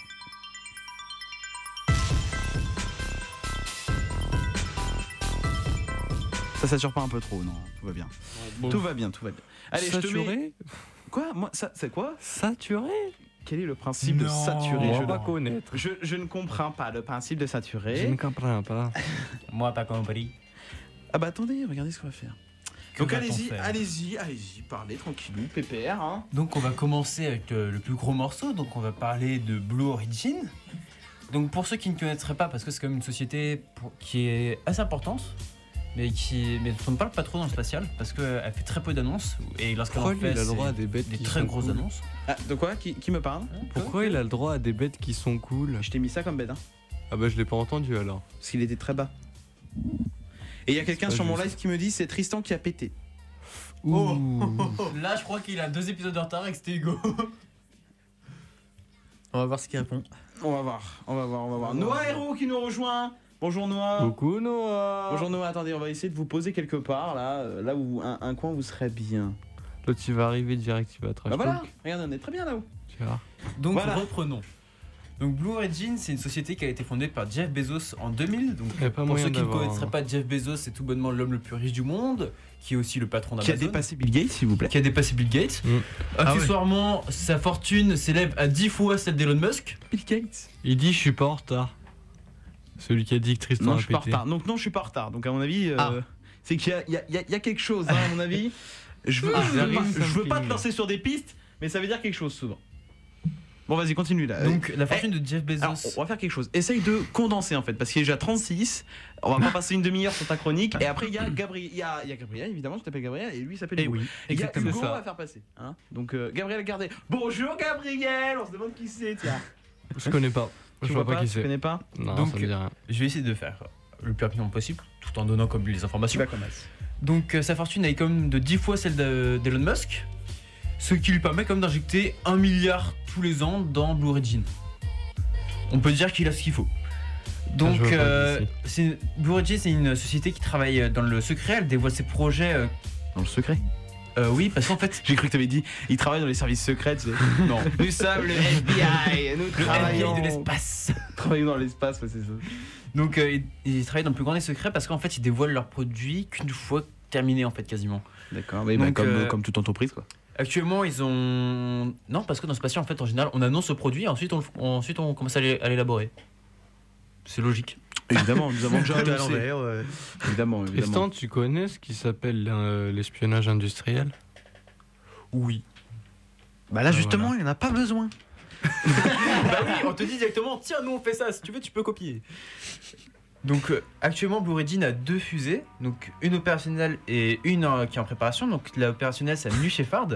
Ça sature pas un peu trop, non Tout va bien. bon. Tout va bien, tout va bien. Allez, je te Saturé mets. Quoi Moi, ça, c'est quoi? Saturé? Quel est le principe de saturer? Je connaître. Je, je ne comprends pas le principe de saturer. Je ne comprends pas. Moi, pas compris. Ah bah attendez, regardez ce qu'on va faire. Que Donc allez-y, allez-y, allez-y, parlez tranquillou, pépère. Hein. Donc on va commencer avec le, le plus gros morceau, donc on va parler de Blue Origin. Donc pour ceux qui ne connaîtraient pas, parce que c'est quand même une société pour- qui est assez importante, mais qui mais on ne parle pas trop dans le spatial, parce qu'elle fait très peu d'annonces, et lorsqu'elle en Pourquoi fait, il a le droit à des bêtes qui très sont grosses cool annonces. Ah, de quoi? Qui, qui me parle? Pourquoi il a le droit à des bêtes qui sont cool? Je t'ai mis ça comme bête, hein. Ah bah je l'ai pas entendu alors. Parce qu'il était très bas. Et il y a quelqu'un sur mon live qui me dit c'est Tristan qui a pété. Oh. Là, je crois qu'il a deux épisodes de retard et que c'était Hugo. On va voir ce qu'il répond. On va voir, on va voir, on va voir. Noah Héros qui nous rejoint. Bonjour Noah. Coucou Noah. Bonjour Noah, attendez, on va essayer de vous poser quelque part là, euh, là où un, un coin vous serait bien. L'autre il va arriver direct, il va trash Bah voilà, talk. regardez, on est très bien là-haut. Tu vois. Donc Voilà. reprenons. Donc Blue Origin, c'est une société qui a été fondée par Jeff Bezos en 2000. Donc pour ceux qui ne connaîtraient pas Jeff Bezos, c'est tout bonnement l'homme le plus riche du monde, qui est aussi le patron Qui a d'Amazon. dépassé Bill Gates, s'il vous plaît. Qui a dépassé Bill Gates. Mm. Accessoirement, sa fortune s'élève à 10 fois celle d'Elon Musk. Bill Gates. Il dit je suis pas en retard. Celui qui a dit que Tristan Non, a je suis pas en pété. retard. Donc non, je suis pas en retard. Donc à mon avis, euh, Ah. c'est qu'il y a, il y a- il y a- il y a quelque chose, hein, à mon avis. Je veux, Ah, je veux pas, ça me je veux pas te lancer sur des pistes, mais ça veut dire quelque chose souvent. Bon, vas-y, continue là. Donc la fortune de Jeff Bezos. Alors, on va faire quelque chose. Essaye de condenser en fait, parce qu'il est déjà 36. On va pas passer une demi-heure sur ta chronique. Et après, il y a Gabriel, il y a, il y a Gabriel évidemment, je t'appelle Gabriel, et lui il s'appelle Eh Hugo. oui, Et il y a exactement Hugo, ça. on va faire passer. hein. Donc euh, Gabriel Gardé. Bonjour Gabriel, on se demande qui c'est, tiens. Je connais pas. Tu je vois vois pas, pas, qui tu connais pas Non, Donc, ça me dit rien. Je vais essayer de faire le plus rapidement possible, tout en donnant comme lui les Tu informations. Donc euh, sa fortune est quand même de 10 fois celle de- d'Elon Musk, ce qui lui permet quand même d'injecter 1 milliard tous les ans dans Blue Origin. On peut dire qu'il a ce qu'il faut. Donc pas euh, Blue Origin c'est une société qui travaille dans le secret, elle dévoile ses projets. euh, Dans le secret? Euh, oui, parce qu'en fait, J'ai cru que t'avais dit, il travaille dans les services secrets, tu sais. Non. Nous sommes le FBI, nous le travaillons FBI de l'espace. Travaillons dans l'espace, ouais, c'est ça. Donc euh, ils, ils travaillent dans le plus grand des secrets parce qu'en fait ils dévoilent leurs produits qu'une fois terminés en fait quasiment. D'accord, mais bah, comme, euh, comme toute entreprise quoi. Actuellement, ils ont. Non, parce que dans ce patient, en fait, en général, on annonce le produit et ensuite on, le- ensuite on commence à l'élaborer. C'est logique. Évidemment, nous avons déjà à annoncé. l'envers, ouais. Évidemment, évidemment. Tristan, tu connais ce qui s'appelle euh, l'espionnage industriel? Oui. Bah là, Ah, justement, voilà. il n'y en a pas besoin. bah oui, on te dit directement, tiens, nous on fait ça, si tu veux, tu peux copier. Donc euh, actuellement, Blue Origin a deux fusées, donc une opérationnelle et une euh, qui est en préparation. Donc la opérationnelle, c'est la New Shepard.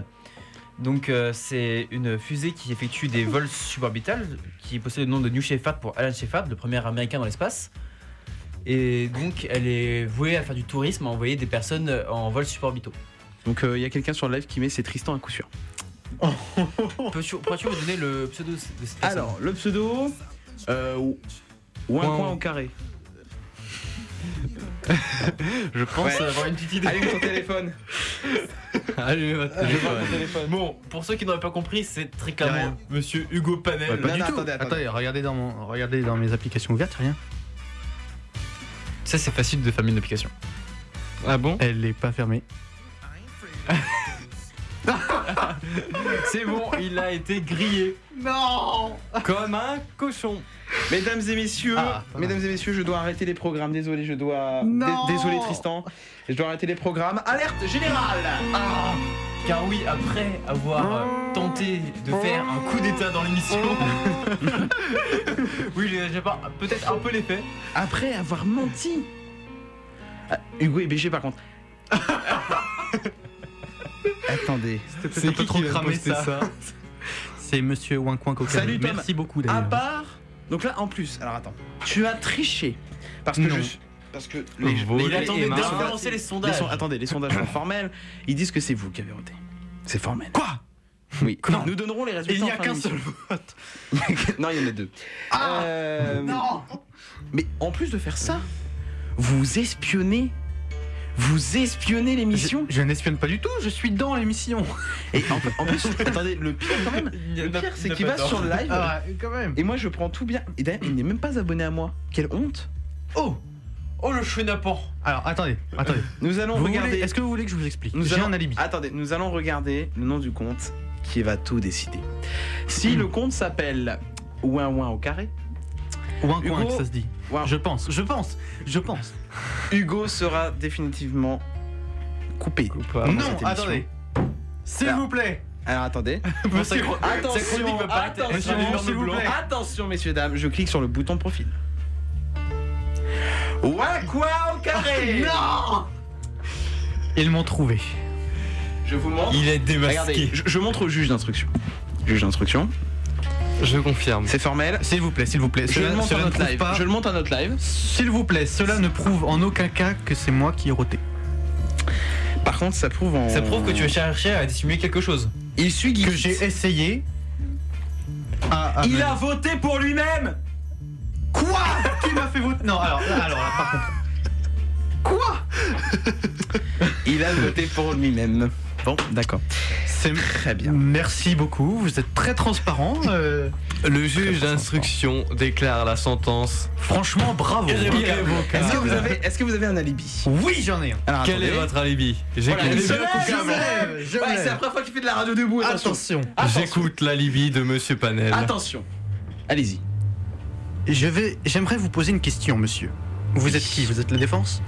Donc euh, c'est une fusée qui effectue des vols suborbitales, qui possède le nom de New Shepard pour Alan Shepard, le premier américain dans l'espace. Et donc elle est vouée à faire du tourisme, à envoyer des personnes euh, en vol suborbitaux. Donc il y a quelqu'un sur le live qui met c'est Tristan à coup sûr. Peux-tu- Pourrais-tu me donner le pseudo de cette personne? Alors, le pseudo. Euh, ou un Point- coin au carré. Je pense Ouais. avoir une petite idée. Allume ton téléphone. Allumez votre Je vois téléphone. mon téléphone. Bon, pour ceux qui n'auraient pas compris, c'est très clairement. Monsieur Hugo Panel. Ouais, pas non, du non, tout. attendez, attendez. Attendez, regardez dans, mon, regardez dans mes applications ouvertes, rien. Ça, c'est facile de fermer une application. Ah bon? Elle n'est pas fermée. C'est bon, il a été grillé. Non Comme un cochon. Mesdames et messieurs, Ah, pas mal. mesdames et messieurs, je dois arrêter les programmes. Désolé, je dois. Non. Dé- Désolé Tristan. Je dois arrêter les programmes. Alerte générale. Ah Car oui, après avoir euh, tenté de faire un coup d'état dans l'émission, oui, j'ai j'ai pas peut-être un peu l'effet. Après avoir menti. Ah, Hugo est BG par contre. Attendez. C'est peu trop cramé ça. C'est monsieur Wancoin Coca. Salut, Tom. Merci beaucoup À d'ailleurs. part. Donc là, en plus, alors attends. Tu as triché. Parce que Non. je. Parce que les, attendait et marre. d'influencer les les sondages. son- attendez, les sondages sont formels. Ils disent que c'est vous qui avez voté. C'est formel. Quoi? Oui. Comment Nous donnerons les résultats. Il n'y en a qu'un seul vote. non, il y en a deux. Ah Euh, Non Mais en plus de faire ça, vous espionnez. Vous espionnez l'émission. Je, je n'espionne pas du tout, je suis dans l'émission. Et en, en plus, attendez, le pire quand même, le pire c'est qu'il va sur le live. Ah, quand même. Et moi je prends tout bien. Et d'ailleurs, il n'est même pas abonné à moi. Quelle honte Oh Oh le chenapan Alors attendez, attendez. Nous allons Vous regarder. Est-ce que vous voulez que je vous explique Nous J'ai allons- un alibi. Attendez, nous allons regarder le nom du compte qui va tout décider. Si le compte s'appelle Ouin Ouin au carré, Ou un coin Hugo- que ça se dit. Je pense, je pense, je pense. Hugo sera définitivement coupé. Non, attendez. S'il vous plaît. Alors attendez. Attention, attention, Monsieur le s'il vous Blanc. plaît. attention, messieurs dames, je clique sur le bouton profil. Ouais quoi au carré Non Ils m'ont trouvé. Je vous montre. Il est démasqué. Regardez, je, je montre au juge d'instruction. Juge d'instruction. Je confirme. C'est formel. S'il vous plaît, s'il vous plaît. Je Cela- le cela ne prouve live. pas- Je le montre en notre live. S'il vous plaît, cela ne prouve en aucun cas que c'est moi qui ai roté. Par contre, ça prouve en. Ça prouve que tu veux chercher à dissimuler quelque chose. Il suit Guy. Que j'ai essayé. à- à Il a voté pour lui-même Quoi? Qui m'a fait voter? Non, alors, alors là, par contre. Quoi? Il a voté pour lui-même. Bon, d'accord. C'est très bien. Merci beaucoup, vous êtes très transparent. euh, Le juge d'instruction déclare la sentence. Franchement, bravo. Est-ce que, vous avez, est-ce que vous avez un alibi? Oui, j'en ai un. Alors, Quel attendez. est votre alibi? J'écoute. Ouais, c'est la première fois qu'il fait de la radio debout. Attention. Attention. J'écoute l'alibi de Monsieur Panel. Attention. Allez-y. Je vais, j'aimerais vous poser une question, monsieur. Vous êtes qui? Vous êtes la défense?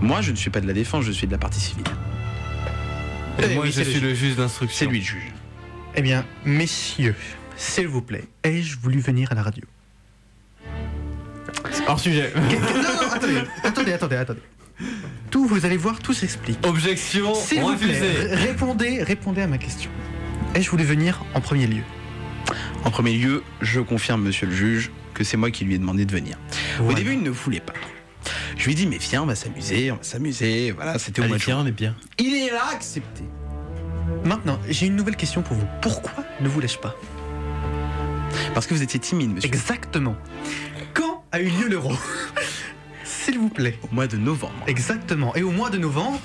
Moi, je ne suis pas de la défense, je suis de la partie civile. Et Eh moi, oui, je c'est suis le juge d'instruction. C'est lui le juge. Eh bien, messieurs, s'il vous plaît, ai-je voulu venir à la radio? Hors sujet. Que- que- Non, non, attendez, attendez, attendez, attendez. Tout, vous allez voir, tout s'explique. Objection S'il vous plaît, répondez, répondez à ma question. Ai-je voulu venir en premier lieu? En premier lieu, je confirme, monsieur le juge, que c'est moi qui lui ai demandé de venir. Au début, il ne voulait pas. Je lui dit, mais viens, on va s'amuser, on va s'amuser. Voilà, c'était au mois de juin. bien. Il est là, accepté. Maintenant, j'ai une nouvelle question pour vous. Pourquoi ne vous lâche pas? Parce que vous étiez timide, monsieur. Exactement. Quand a eu lieu l'euro? S'il vous plaît. Au mois de novembre. Exactement. Et au mois de novembre,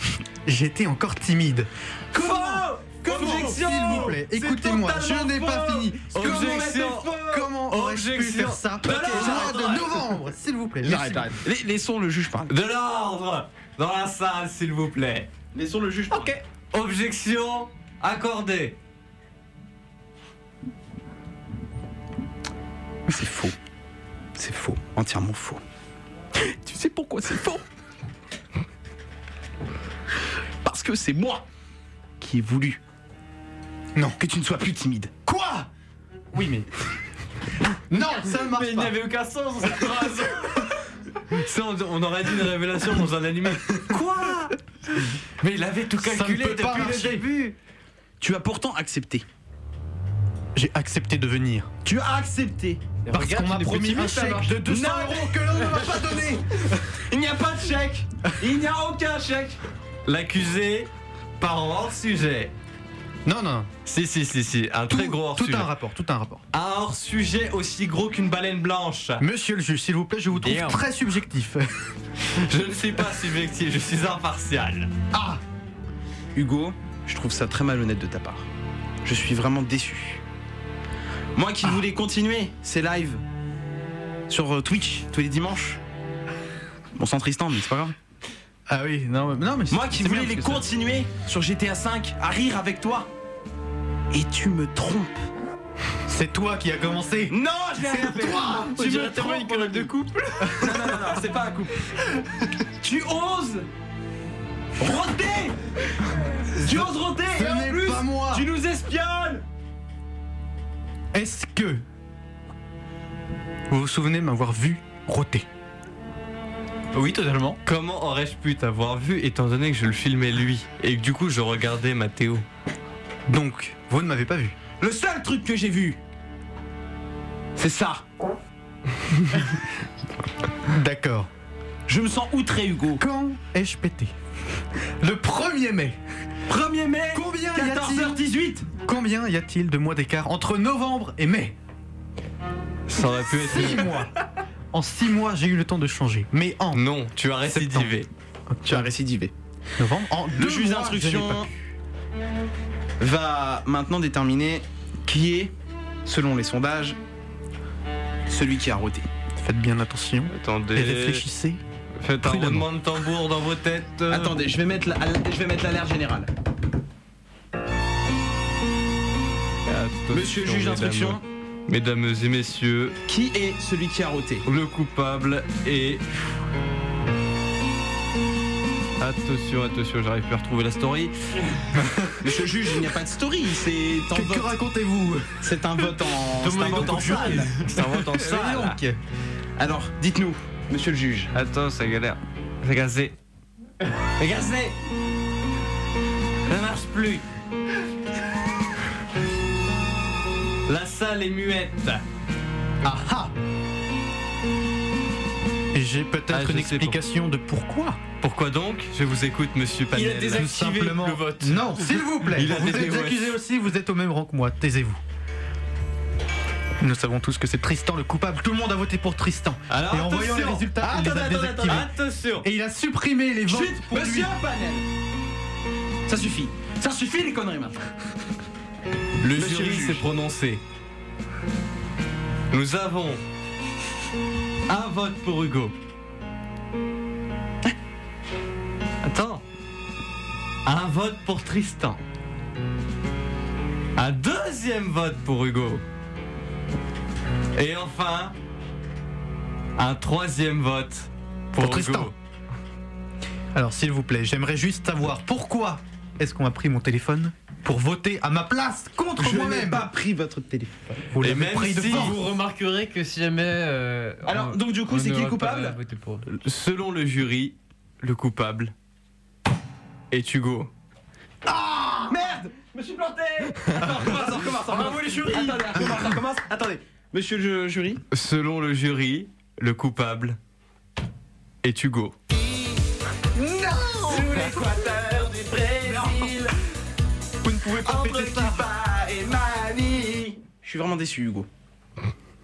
j'étais encore timide. Comment? S'il vous plaît, écoutez-moi, je n'ai pas fini. Objection. Comment aurais-je pu Objection. faire ça non, de novembre, s'il vous plaît. J'arrête. La- Laissons le juge parler. De l'ordre dans la salle, s'il vous plaît. Laissons le juge parler. Ok. Objection accordée. C'est faux. C'est faux. Entièrement faux. Tu sais pourquoi c'est faux? Parce que c'est moi qui ai voulu. Non. Que tu ne sois plus timide. Quoi? Oui, mais. Non, ça ne marche Mais il pas. n'y avait aucun sens dans cette phrase. Ça, on, on aurait dit une révélation dans un animé. Quoi? Mais il avait tout Ça ne calculé peut pas depuis le marcher. début. Tu as pourtant accepté. J'ai accepté de venir. Tu as accepté. Parce regarde, qu'on m'a il promis un mais chèque de 200 Non. euros que l'on ne m'a pas donné. Il n'y a pas de chèque. Il n'y a aucun chèque. L'accusé part en hors sujet. Non, non, non. Si, si, si, si. Un Tout, très gros hors tout un rapport, tout un rapport. Un hors sujet aussi gros qu'une baleine blanche. Monsieur le juge, s'il vous plaît, je vous trouve Damn. très subjectif. Je ne suis pas subjectif, je suis impartial. Ah Hugo, je trouve ça très malhonnête de ta part. Je suis vraiment déçu. Moi qui voulais continuer ces lives sur euh, Twitch tous les dimanches. Bon sans Tristan, mais c'est pas grave. Ah oui, non, mais- non mais c'est- Moi qui voulais les continuer sur GTA V à rire avec toi. Et tu me trompes. C'est toi qui as commencé. Non, je l'ai fait. toi Tu me trompes. une de couple. Non, non, non, non, c'est pas un couple. tu oses roter Tu oses roter et en plus, pas moi. tu nous espionnes Est-ce que vous vous souvenez m'avoir vu roter? Oui, totalement. Comment aurais-je pu t'avoir vu étant donné que je le filmais lui? Et que du coup je regardais Mathéo Donc, vous ne m'avez pas vu. Le seul truc que j'ai vu, c'est ça. D'accord. Je me sens outré, Hugo. Quand ai-je pété? Le 1er mai. 1er mai, Combien y a-t-il? 14h18 Combien y a-t-il de mois d'écart entre novembre et mai? Ça aurait pu être. 6 mois. En 6 mois, j'ai eu le temps de changer. Mais en Non, tu as récidivé. Tu as récidivé. novembre, en Le deux juge mois, je n'ai d'instruction pas pu. Va maintenant déterminer qui est, selon les sondages, celui qui a roté. Faites bien attention Attendez. et réfléchissez. Faites un roulement de tambour dans vos têtes. Attendez, je vais mettre la- je vais mettre l'alerte générale. Monsieur le juge d'instruction. Mesdames et messieurs. Qui est celui qui a roté Le coupable est. Attention, attention, j'arrive plus à retrouver la story. Monsieur le juge, il n'y a pas de story, c'est Que- vote. que racontez-vous? C'est un vote en, c'est un Demandez vote en salle. C'est un vote en salle. donc. Alors, dites-nous, monsieur le juge. Attends, ça galère. C'est gazé. C'est gazé Ça marche plus. La salle est muette. Ah ah Et j'ai peut-être Ah, une explication de pourquoi. Pourquoi donc Je vous écoute, monsieur Panel. Tout désactivé simplement. le vote. Non, s'il vous plaît. Il a vous êtes accusé aussi, vous êtes au même rang que moi. Taisez-vous. Nous savons tous que c'est Tristan le coupable. Tout le monde a voté pour Tristan. Alors, Et en voyant les attention. résultats, il les a attendez, désactivés. attendez, attention. Et il a supprimé les votes Chut, pour monsieur lui. Panel. Ça suffit. Ça suffit les conneries maintenant. Le Monsieur jury s'est prononcé. Nous avons un vote pour Hugo. Un vote pour Tristan. Un deuxième vote pour Hugo. Et enfin, un troisième vote pour, Pour Tristan. Hugo. Alors, s'il vous plaît, j'aimerais juste savoir pourquoi est-ce qu'on a pris mon téléphone pour voter à ma place contre Je n'ai moi-même pas pris votre téléphone. Vous Et l'avez même pris de si force. Vous remarquerez que si jamais. euh, Alors, on- donc, du coup, c'est qui le coupable pour- Selon le jury, le coupable est Hugo. Ah Merde Je me suis planté Attends, on recommence, on recommence, on recommence. Bravo, les jurys. Attendez, on recommence, on recommence. Attendez. Monsieur le jury Selon le jury, le coupable est Hugo. Non Sous l'équateur du Brésil Vous ne pouvez pas Entre péter ça. Et Mali Je suis vraiment déçu, Hugo.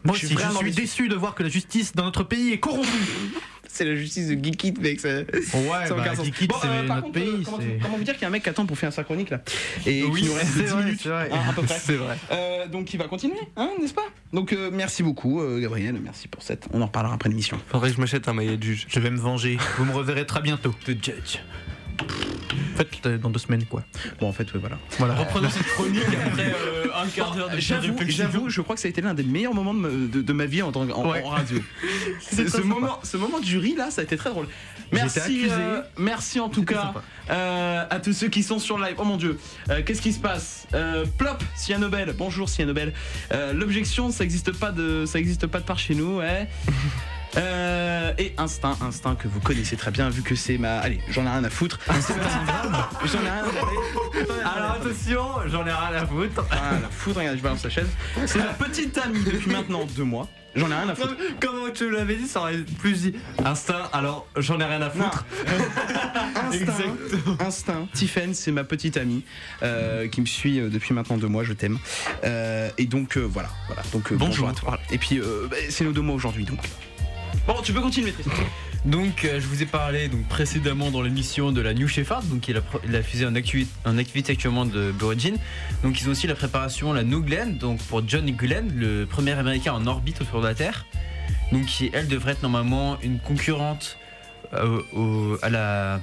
Moi Je suis aussi, je suis déçu. déçu de voir que la justice dans notre pays est corrompue. C'est la justice de Geekit, mec. Ça, Ouais, ça bah. Geekit, c'est par notre contre, pays, comment, c'est- comment vous dire qu'il y a un mec qui attend pour faire sa chronique là? Et Oui, nous reste c'est 10 vrai, minutes c'est vrai. hein, à peu près. C'est vrai. Euh, donc il va continuer, hein, n'est-ce pas? Donc euh, merci beaucoup, euh, Gabriel. Merci pour cette. On en reparlera après l'émission. Faudrait que je m'achète un maillet de juge. Je vais me venger. Vous me reverrez très bientôt. The Judge. En fait, dans deux semaines, quoi. Bon, en fait, ouais, voilà. Voilà. Reprenons cette chronique après euh, un quart d'heure de J'avoue, j'avoue, je crois que ça a été l'un des meilleurs moments de, de- de ma vie en, tant, en, Ouais. en radio. Ce, sympa. moment, ce moment de jury là, ça a été très drôle. Merci, euh, merci en tout cas euh, à tous ceux qui sont sur live. Oh mon dieu, Euh, qu'est-ce qui se passe? Plop, Sia Nobel. Bonjour Sia Nobel. L'objection, ça n'existe pas de, ça existe pas de part chez nous. Ouais. Euh, et instinct, instinct que vous connaissez très bien vu que c'est ma. Allez, j'en ai rien à foutre. J'en ai rien à foutre. Alors attention, j'en ai rien à foutre. Ah, la foudre, regarde, je balance la chaise. C'est ma petite amie depuis maintenant deux mois. J'en ai rien à foutre. Comment tu l'avais dit, ça aurait plus dit. Instinct, alors j'en ai rien à foutre. Instinct, Instinct. Tiffen, c'est ma petite amie euh, qui me suit euh, depuis maintenant deux mois. Je t'aime. Euh, et donc euh, voilà, voilà. Donc bonjour. à toi. Et puis euh, bah, c'est nos deux mois aujourd'hui donc. Bon, tu peux continuer, Tristan. Donc, euh, je vous ai parlé donc, précédemment dans l'émission de la New Shepard, donc qui est la, fusée en, actu- en activité actuellement de Blue Origin. Donc, ils ont aussi la préparation, la New Glenn, donc pour John Glenn, le premier américain en orbite autour de la Terre. Donc, qui elle devrait être normalement une concurrente euh, au- à la.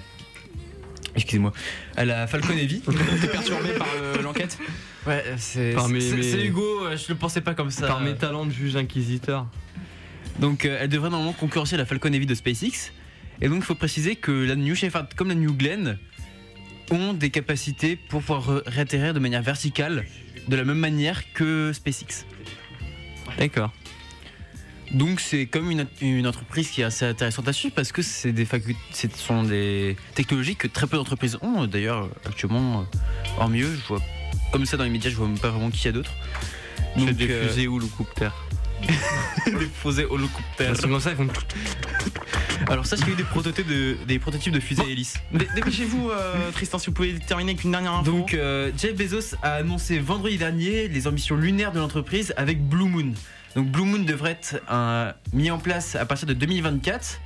Excusez-moi, à la Falcon Heavy. T'es perturbé par euh, l'enquête? Ouais, c'est mes- c'est Hugo, euh, je le pensais pas comme ça. Par mes talents de juge inquisiteur. Donc euh, elle devrait normalement concurrencer la Falcon Heavy de SpaceX. Et donc il faut préciser que la New Shepard comme la New Glenn ont des capacités pour pouvoir réatterrir de manière verticale de la même manière que SpaceX. D'accord. Donc c'est comme une, une entreprise qui est assez intéressante à suivre parce que c'est des ce sont des technologies que très peu d'entreprises ont. D'ailleurs actuellement, euh, en mieux, je vois comme ça dans les médias, je vois même pas vraiment qui y a d'autres. C'est des euh, fusées ou le coupe-terre. des comme ça, ils font. Alors sache qu'il y a eu des prototypes de, des prototypes de fusées hélices. Dé- Dépêchez-vous, euh, Tristan, si vous pouvez terminer avec une dernière info. Donc euh, Jeff Bezos a annoncé vendredi dernier les ambitions lunaires de l'entreprise avec Blue Moon. Donc Blue Moon devrait être euh, mis en place à partir de 2024.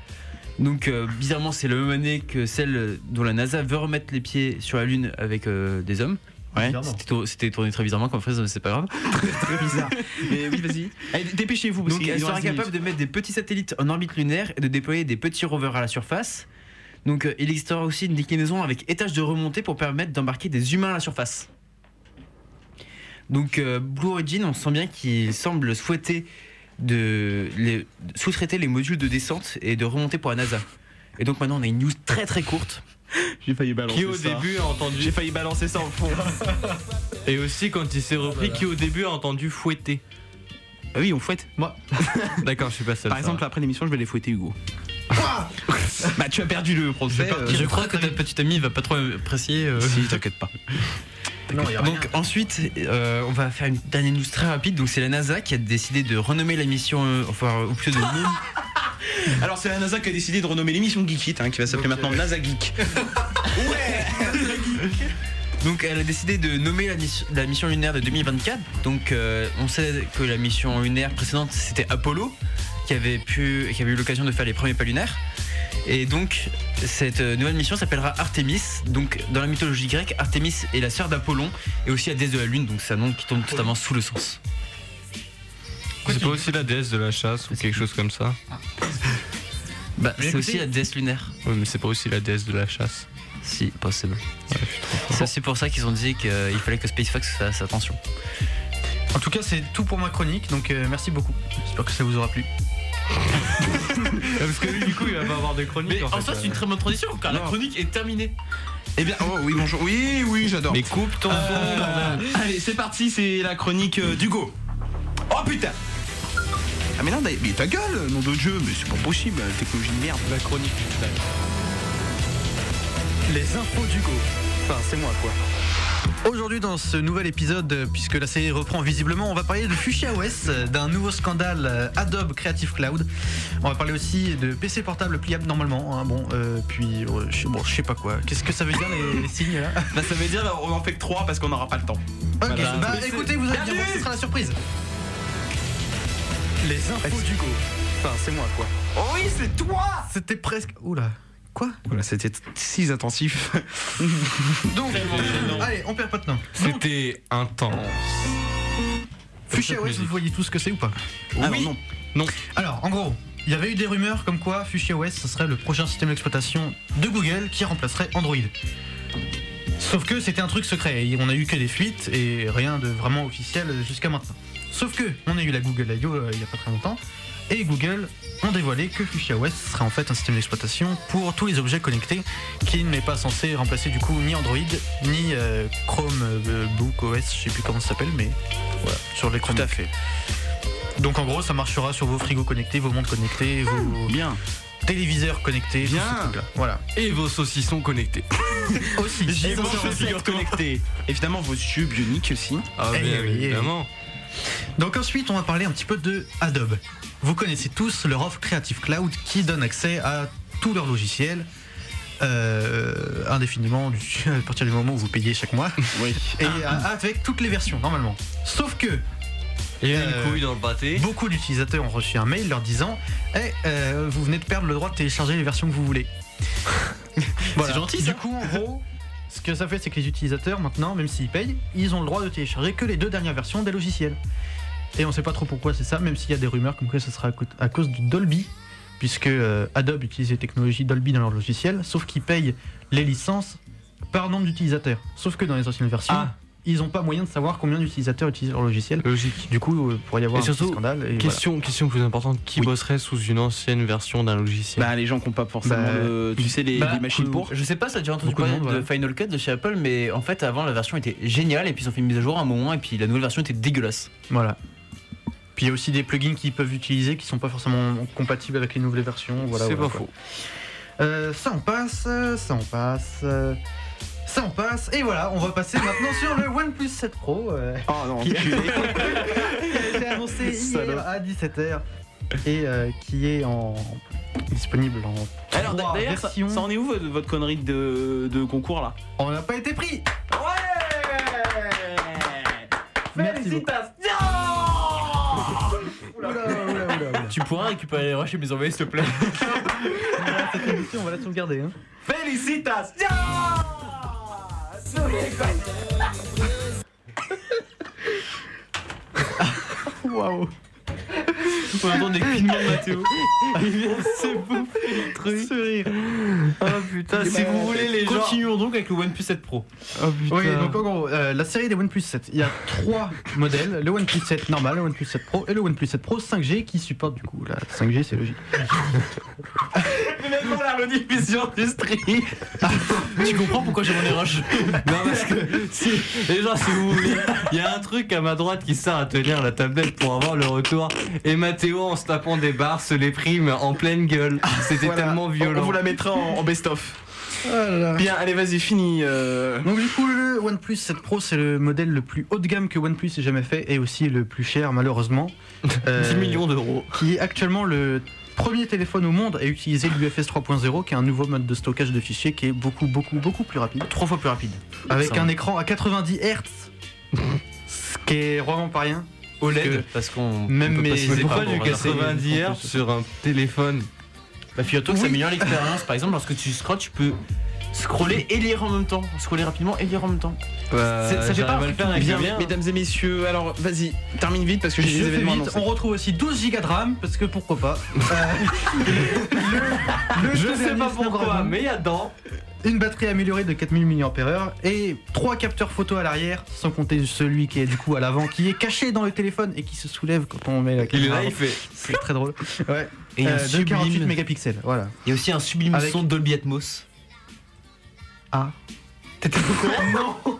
Donc bizarrement c'est la même année que celle dont la NASA veut remettre les pieds sur la Lune avec des hommes. Ouais. C'était tour- C'était tourné très bizarrement comme phrase, mais c'est pas grave. Très bizarre. Mais oui, vas-y. Allez, dépêchez-vous. parce Donc, nous sera dix capable de mettre des petits satellites en orbite lunaire et de déployer des petits rovers à la surface. Donc, euh, il existera aussi une déclinaison avec étage de remontée pour permettre d'embarquer des humains à la surface. Donc, euh, Blue Origin, on sent bien qu'il semble souhaiter de les- sous-traiter les modules de descente et de remontée pour la NASA. Et donc, maintenant, on a une news très très courte. J'ai failli balancer Qui au ça. début a entendu. J'ai failli balancer ça au fond. Et aussi quand il s'est repris, qui au début a entendu fouetter. Ah oui, on fouette. Moi. D'accord, je suis pas seul. Par ça exemple, va. après l'émission, je vais les fouetter Hugo. bah, tu as perdu le procès. euh, je crois que ta petite amie va pas trop apprécier. euh. Si, t'inquiète pas. Donc ensuite, euh, on va faire une dernière news très rapide. Donc c'est la NASA qui a décidé de renommer la mission, euh, enfin ou plutôt de nom- Alors, c'est la NASA qui a décidé de renommer l'émission Geekit, hein, qui va s'appeler maintenant NASA Geek. Donc elle a décidé de nommer la, mission- la mission lunaire de 2024. Donc euh, on sait que la mission lunaire précédente c'était Apollo qui avait pu, qui avait eu l'occasion de faire les premiers pas lunaires. Et donc cette euh, nouvelle mission s'appellera Artemis. Donc dans la mythologie grecque, Artemis est la sœur d'Apollon et aussi la déesse de la lune. Donc c'est un nom qui tombe totalement sous le sens. C'est pas aussi la déesse de la chasse ou quelque chose comme ça Bah, Mais c'est aussi la déesse lunaire. Oui, mais c'est pas aussi la déesse de la chasse. Si, possible. C'est aussi pour ça qu'ils ont dit qu'il fallait que SpaceX fasse attention. En tout cas, c'est tout pour ma chronique, donc euh, merci beaucoup. J'espère que ça vous aura plu. Parce que lui, du coup, il va pas avoir de chronique. Mais en soi, c'est une très bonne transition car la chronique est terminée. Eh bien, oh oui, bonjour. Oui, oui, j'adore. Mais coupe ton Euh. Allez, c'est parti, c'est la chronique euh, d'Hugo. Oh putain Ah mais non, mais ta gueule, nom de Dieu, mais c'est pas possible, la technologie de merde. La chronique du Les infos d'Hugo. Enfin, c'est moi quoi. Aujourd'hui dans ce nouvel épisode, puisque la série reprend visiblement, on va parler de Fuchsia OS, d'un nouveau scandale euh, Adobe Creative Cloud. On va parler aussi de PC portable pliable normalement. hein, bon, euh, puis euh, je bon, je sais pas quoi. Qu'est-ce que ça veut dire les, les signes là? Bah ça veut dire on en fait que 3 parce qu'on n'aura pas le temps. Ok, Voilà. bah écoutez, vous allez bien voir, ce sera la surprise. Les infos d'Hugo. Enfin, c'est moi quoi. Oh oui, c'est toi C'était presque. Oula. Quoi Voilà, c'était si intensif. Donc, allez, on perd pas de temps. C'était intense. Fuchsia OS, vous voyez tout ce que c'est ou pas Alors, non. Non. Alors, en gros, il y avait eu des rumeurs comme quoi Fuchsia OS ce serait le prochain système d'exploitation de Google qui remplacerait Android. Sauf que c'était un truc secret, et on a eu que des fuites et rien de vraiment officiel jusqu'à maintenant. Sauf que on a eu la Google I.O. euh, il y a pas très longtemps, et Google ont dévoilé que Fuchsia OS serait en fait un système d'exploitation pour tous les objets connectés qui n'est pas censé remplacer du coup ni Android ni euh, Chrome euh, Book OS, je sais plus comment ça s'appelle, mais voilà, sur les Chrome. Tout à fait. Donc en gros, ça marchera sur vos frigos connectés, vos montres connectées, vos Bien. téléviseurs connectés, Bien. tout ce truc-là. Voilà. Et vos saucissons connectés. Aussi. J'ai Et vos chaussettes connectées. Évidemment, vos yeux bioniques aussi. Ah, Eh bien oui, eh oui. Donc ensuite, on va parler un petit peu de Adobe. Vous connaissez tous leur offre Creative Cloud qui donne accès à tous leurs logiciels. euh, indéfiniment du- à partir du moment où vous payez chaque mois Oui. et à- avec toutes les versions normalement sauf que Il y a Euh, une couille dans le pâté. beaucoup d'utilisateurs ont reçu un mail leur disant Eh, euh, vous venez de perdre le droit de télécharger les versions que vous voulez Voilà. gentil, du ça. coup en gros ce que ça fait c'est que les utilisateurs maintenant même s'ils payent ils ont le droit de télécharger que les deux dernières versions des logiciels et on sait pas trop pourquoi c'est ça même s'il y a des rumeurs comme quoi ce sera à cause du Dolby puisque euh, Adobe utilise les technologies Dolby dans leur logiciel sauf qu'ils payent les licences par nombre d'utilisateurs sauf que dans les anciennes versions Ah. Ils n'ont pas moyen de savoir combien d'utilisateurs utilisent leur logiciel Logique. du coup il pourrait y avoir Et un petit surtout, scandale et voilà. Question, question plus importante qui Oui. bosserait sous une ancienne version d'un logiciel? Bah les gens qui n'ont pas forcément Bah, le- tu sais les, Bah, les machines pour. Je sais pas, ça a déjà entendu de parler de. Final Cut de chez Apple, mais en fait avant la version était géniale et puis ils ont fait une mise à jour à un moment et puis la nouvelle version était dégueulasse. Voilà. Puis il y a aussi des plugins qu'ils peuvent utiliser qui sont pas forcément compatibles avec les nouvelles versions. Voilà, C'est voilà, pas quoi. faux. Euh, ça on passe, euh, ça on passe, ça on passe. Et voilà, on va passer maintenant sur le OnePlus 7 Pro. euh, Oh non, qui, qui a été annoncé hier à 17h et euh, qui est en disponible en Alors d'ailleurs, ça, ça en est où votre, votre connerie de, de concours là? On n'a pas été pris. Ouais Merci beaucoup. Oula, oula, oula, oula. Tu pourras récupérer les rushs et me les envoyer s'il te plaît. Voilà, cette émission, on va la sauvegarder. Hein. Félicitations Whoa. On entend des clignements de Mathéo. Il vient de le truc. Ce rire. Oh putain, si vous voulez les gens- Continuons donc avec le OnePlus 7 Pro. Oh putain. Oui, donc en gros, euh, la série des OnePlus 7, il y a trois modèles le OnePlus 7 normal, le OnePlus 7 Pro et le OnePlus 7 Pro 5G qui supporte du coup la 5G, c'est logique. Mais maintenant la rediffusion du stream. tu comprends pourquoi j'ai mon rush Non, parce que si, les gens, si vous voulez, il y a un truc à ma droite qui sert à tenir la tablette pour avoir le retour. Et Mathéo, en se tapant des barres, se les prime en pleine gueule. C'était Voilà. tellement violent. On vous la mettra en, en best-of. Bien, allez, vas-y, fini. euh. Donc du coup, le OnePlus 7 Pro, c'est le modèle le plus haut de gamme que OnePlus ait jamais fait et aussi le plus cher malheureusement. 10 millions d'euros. Qui est actuellement le premier téléphone au monde à utiliser l'UFS 3.0, qui est un nouveau mode de stockage de fichiers qui est beaucoup, beaucoup, beaucoup plus rapide. Trois fois plus rapide. Avec Ça un va. écran à 90 Hz, ce qui est vraiment pas rien. OLED, parce qu'on. Même mes par du rapport à ça. 90 Hz sur un téléphone Bah figure-toi que ça améliore l'expérience. Par exemple, lorsque tu scrolles, tu peux scroller et lire en même temps. Scroller rapidement et lire en même temps. Bah, ça fait pas faire avec Bien, le mien. mesdames et messieurs, alors vas-y, termine vite parce que j'ai des événements vite, on retrouve aussi 12 Go de RAM, parce que pourquoi pas. Euh, le- le Je sais pas pourquoi, mais il y a dedans. Une batterie améliorée de 4000 mAh et trois capteurs photo à l'arrière, sans compter celui qui est du coup à l'avant, qui est caché dans le téléphone et qui se soulève quand on met la Il est caméra. là, il fait. C'est très drôle. Ouais. Et un Euh, de 48 sublime- mégapixels, voilà. Il y a aussi un sublime Avec- son Dolby Atmos. Ah. T'étais au courant? Non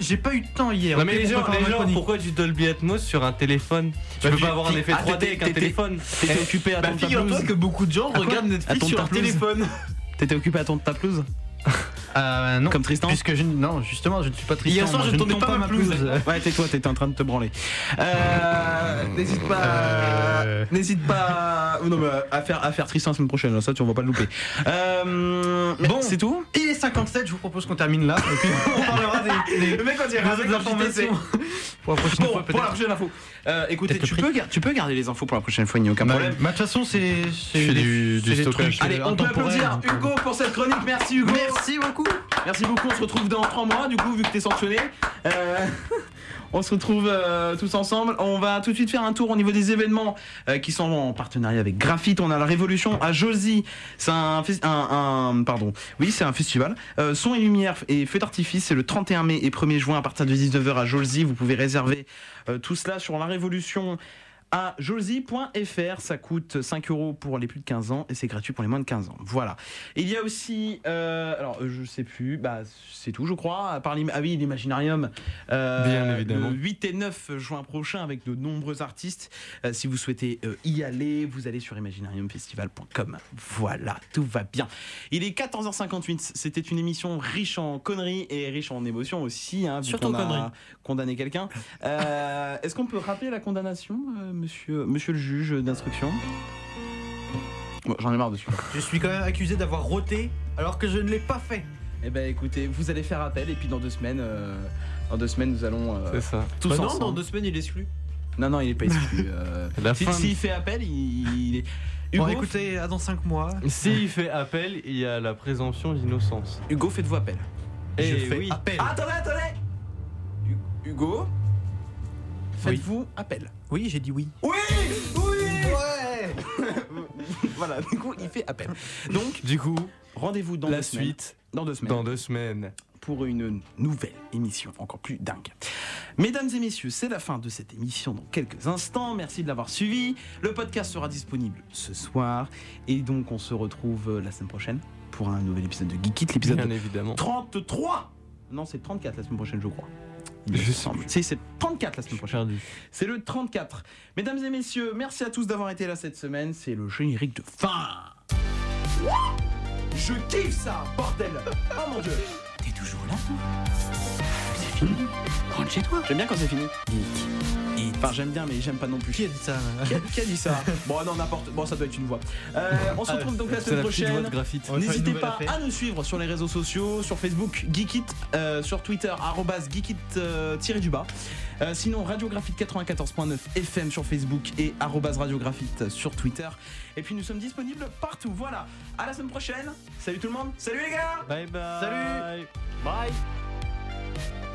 J'ai- pas eu de temps hier. Non mais les gens, les gens, pourquoi du Dolby Atmos sur un téléphone Tu Bah, peux tu- pas avoir un effet ah, 3D t'étais- avec un téléphone. T'étais occupé à Bah ton figure-toi que beaucoup de gens regardent Netflix sur leur téléphone. T'étais occupé à ton ta pelouse Euh, non. Comme Tristan Puisque je, non, justement, je ne suis pas Tristan. Hier soir, je ne tournais pas ma pelouse. Ouais, tais-toi, t'étais en train de te branler. Euh, N'hésite pas, à- Euh. n'hésite pas, non, mais à faire à faire Tristan la semaine prochaine. Ça, tu on va pas le louper. Euh, Bon. c'est tout? Il est 57, je vous propose qu'on termine là. Et puis on parlera des, des- Le mec, on dirait des informations. Pour la prochaine Bon, fois, pour la peut-être. prochaine info. Euh, écoutez, tu peux, tu peux garder les infos pour la prochaine fois, il n'y a aucun Bah, problème. bah, de toute façon, c'est c'est fais des- du- du stockage. trucs, Allez, euh, on peut applaudir euh, Hugo pour cette chronique. Merci Hugo. Merci beaucoup. Merci beaucoup. On se retrouve dans 3 mois, du coup, vu que t'es sanctionné. Euh, on se retrouve euh, tous ensemble. On va tout de suite faire un tour au niveau des événements euh, qui sont en partenariat avec Graphite. On a la Révolution à Josie. C'est un, pardon. Oui, c'est un festival. Son et lumière et feu d'artifice. C'est le 31 mai et 1er juin à partir de 19h à Josie. Vous pouvez réserver tout cela sur la Révolution à josie.fr. Ça coûte 5 euros pour les plus de 15 ans et c'est gratuit pour les moins de 15 ans. Voilà. Il y a aussi, euh, alors je sais plus, bah c'est tout je crois. À part ah oui, l'Imaginarium. euh, Bien évidemment. Le 8 et 9 juin prochain avec de nombreux artistes. Euh, si vous souhaitez euh, y aller, vous allez sur imaginariumfestival.com. Voilà, tout va bien. Il est 14h58. C'était une émission riche en conneries et riche en émotions aussi. Hein, Surtout conneries. condamné quelqu'un. Euh, Est-ce qu'on peut rappeler la condamnation, monsieur, monsieur le juge d'instruction Bon, J'en ai marre dessus. Je suis quand même accusé d'avoir roté alors que je ne l'ai pas fait. Eh ben écoutez, vous allez faire appel et puis dans deux semaines, euh, dans deux semaines nous allons euh, C'est ça. tous Bah non, ensemble. dans deux semaines, il est exclu. Non non, il est pas exclu. euh, La si- fin de- S'il fait appel, il, il est. Hugo, Bon, écoutez, à dans 5 mois. S'il fait appel, il y a la présomption d'innocence. Hugo, faites-vous appel. Eh je fais oui. appel. Attendez, attendez. Hu- Hugo, faites-vous appel. Oui, j'ai dit oui. Oui, oui. Ouais. voilà, du coup, il fait appel. Donc, Du coup, rendez-vous dans la deux semaines. suite Dans deux semaines. dans deux semaines. pour une nouvelle émission encore plus dingue. Mesdames et messieurs, c'est la fin de cette émission dans quelques instants. Merci de l'avoir suivi. Le podcast sera disponible ce soir et donc on se retrouve euh, la semaine prochaine pour un nouvel épisode de Geek It, l'épisode Bien évidemment. 33. Non, c'est 34 la semaine prochaine, je crois. Je semble. Si, c'est 34 la semaine prochaine. C'est le 34. Mesdames et messieurs, merci à tous d'avoir été là cette semaine. C'est le générique de fin. Je kiffe ça, bordel Oh mon dieu T'es toujours là C'est fini? Rentre chez toi. J'aime bien quand c'est fini. Enfin, j'aime bien, mais j'aime pas non plus. Qui a dit ça Qui a, qui a dit ça Bon, non, n'importe. Bon, ça doit être une voix. Euh, on se retrouve donc la semaine prochaine. N'hésitez pas affaire. à nous suivre sur les réseaux sociaux, sur Facebook Geekit, euh, sur Twitter arrobas Geekit euh, tiré du bas. Euh, sinon Radiographite 94.9 FM sur Facebook et arrobas Radiographite sur Twitter. Et puis nous sommes disponibles partout. Voilà. À la semaine prochaine. Salut tout le monde. Salut les gars. Bye bye. Salut Bye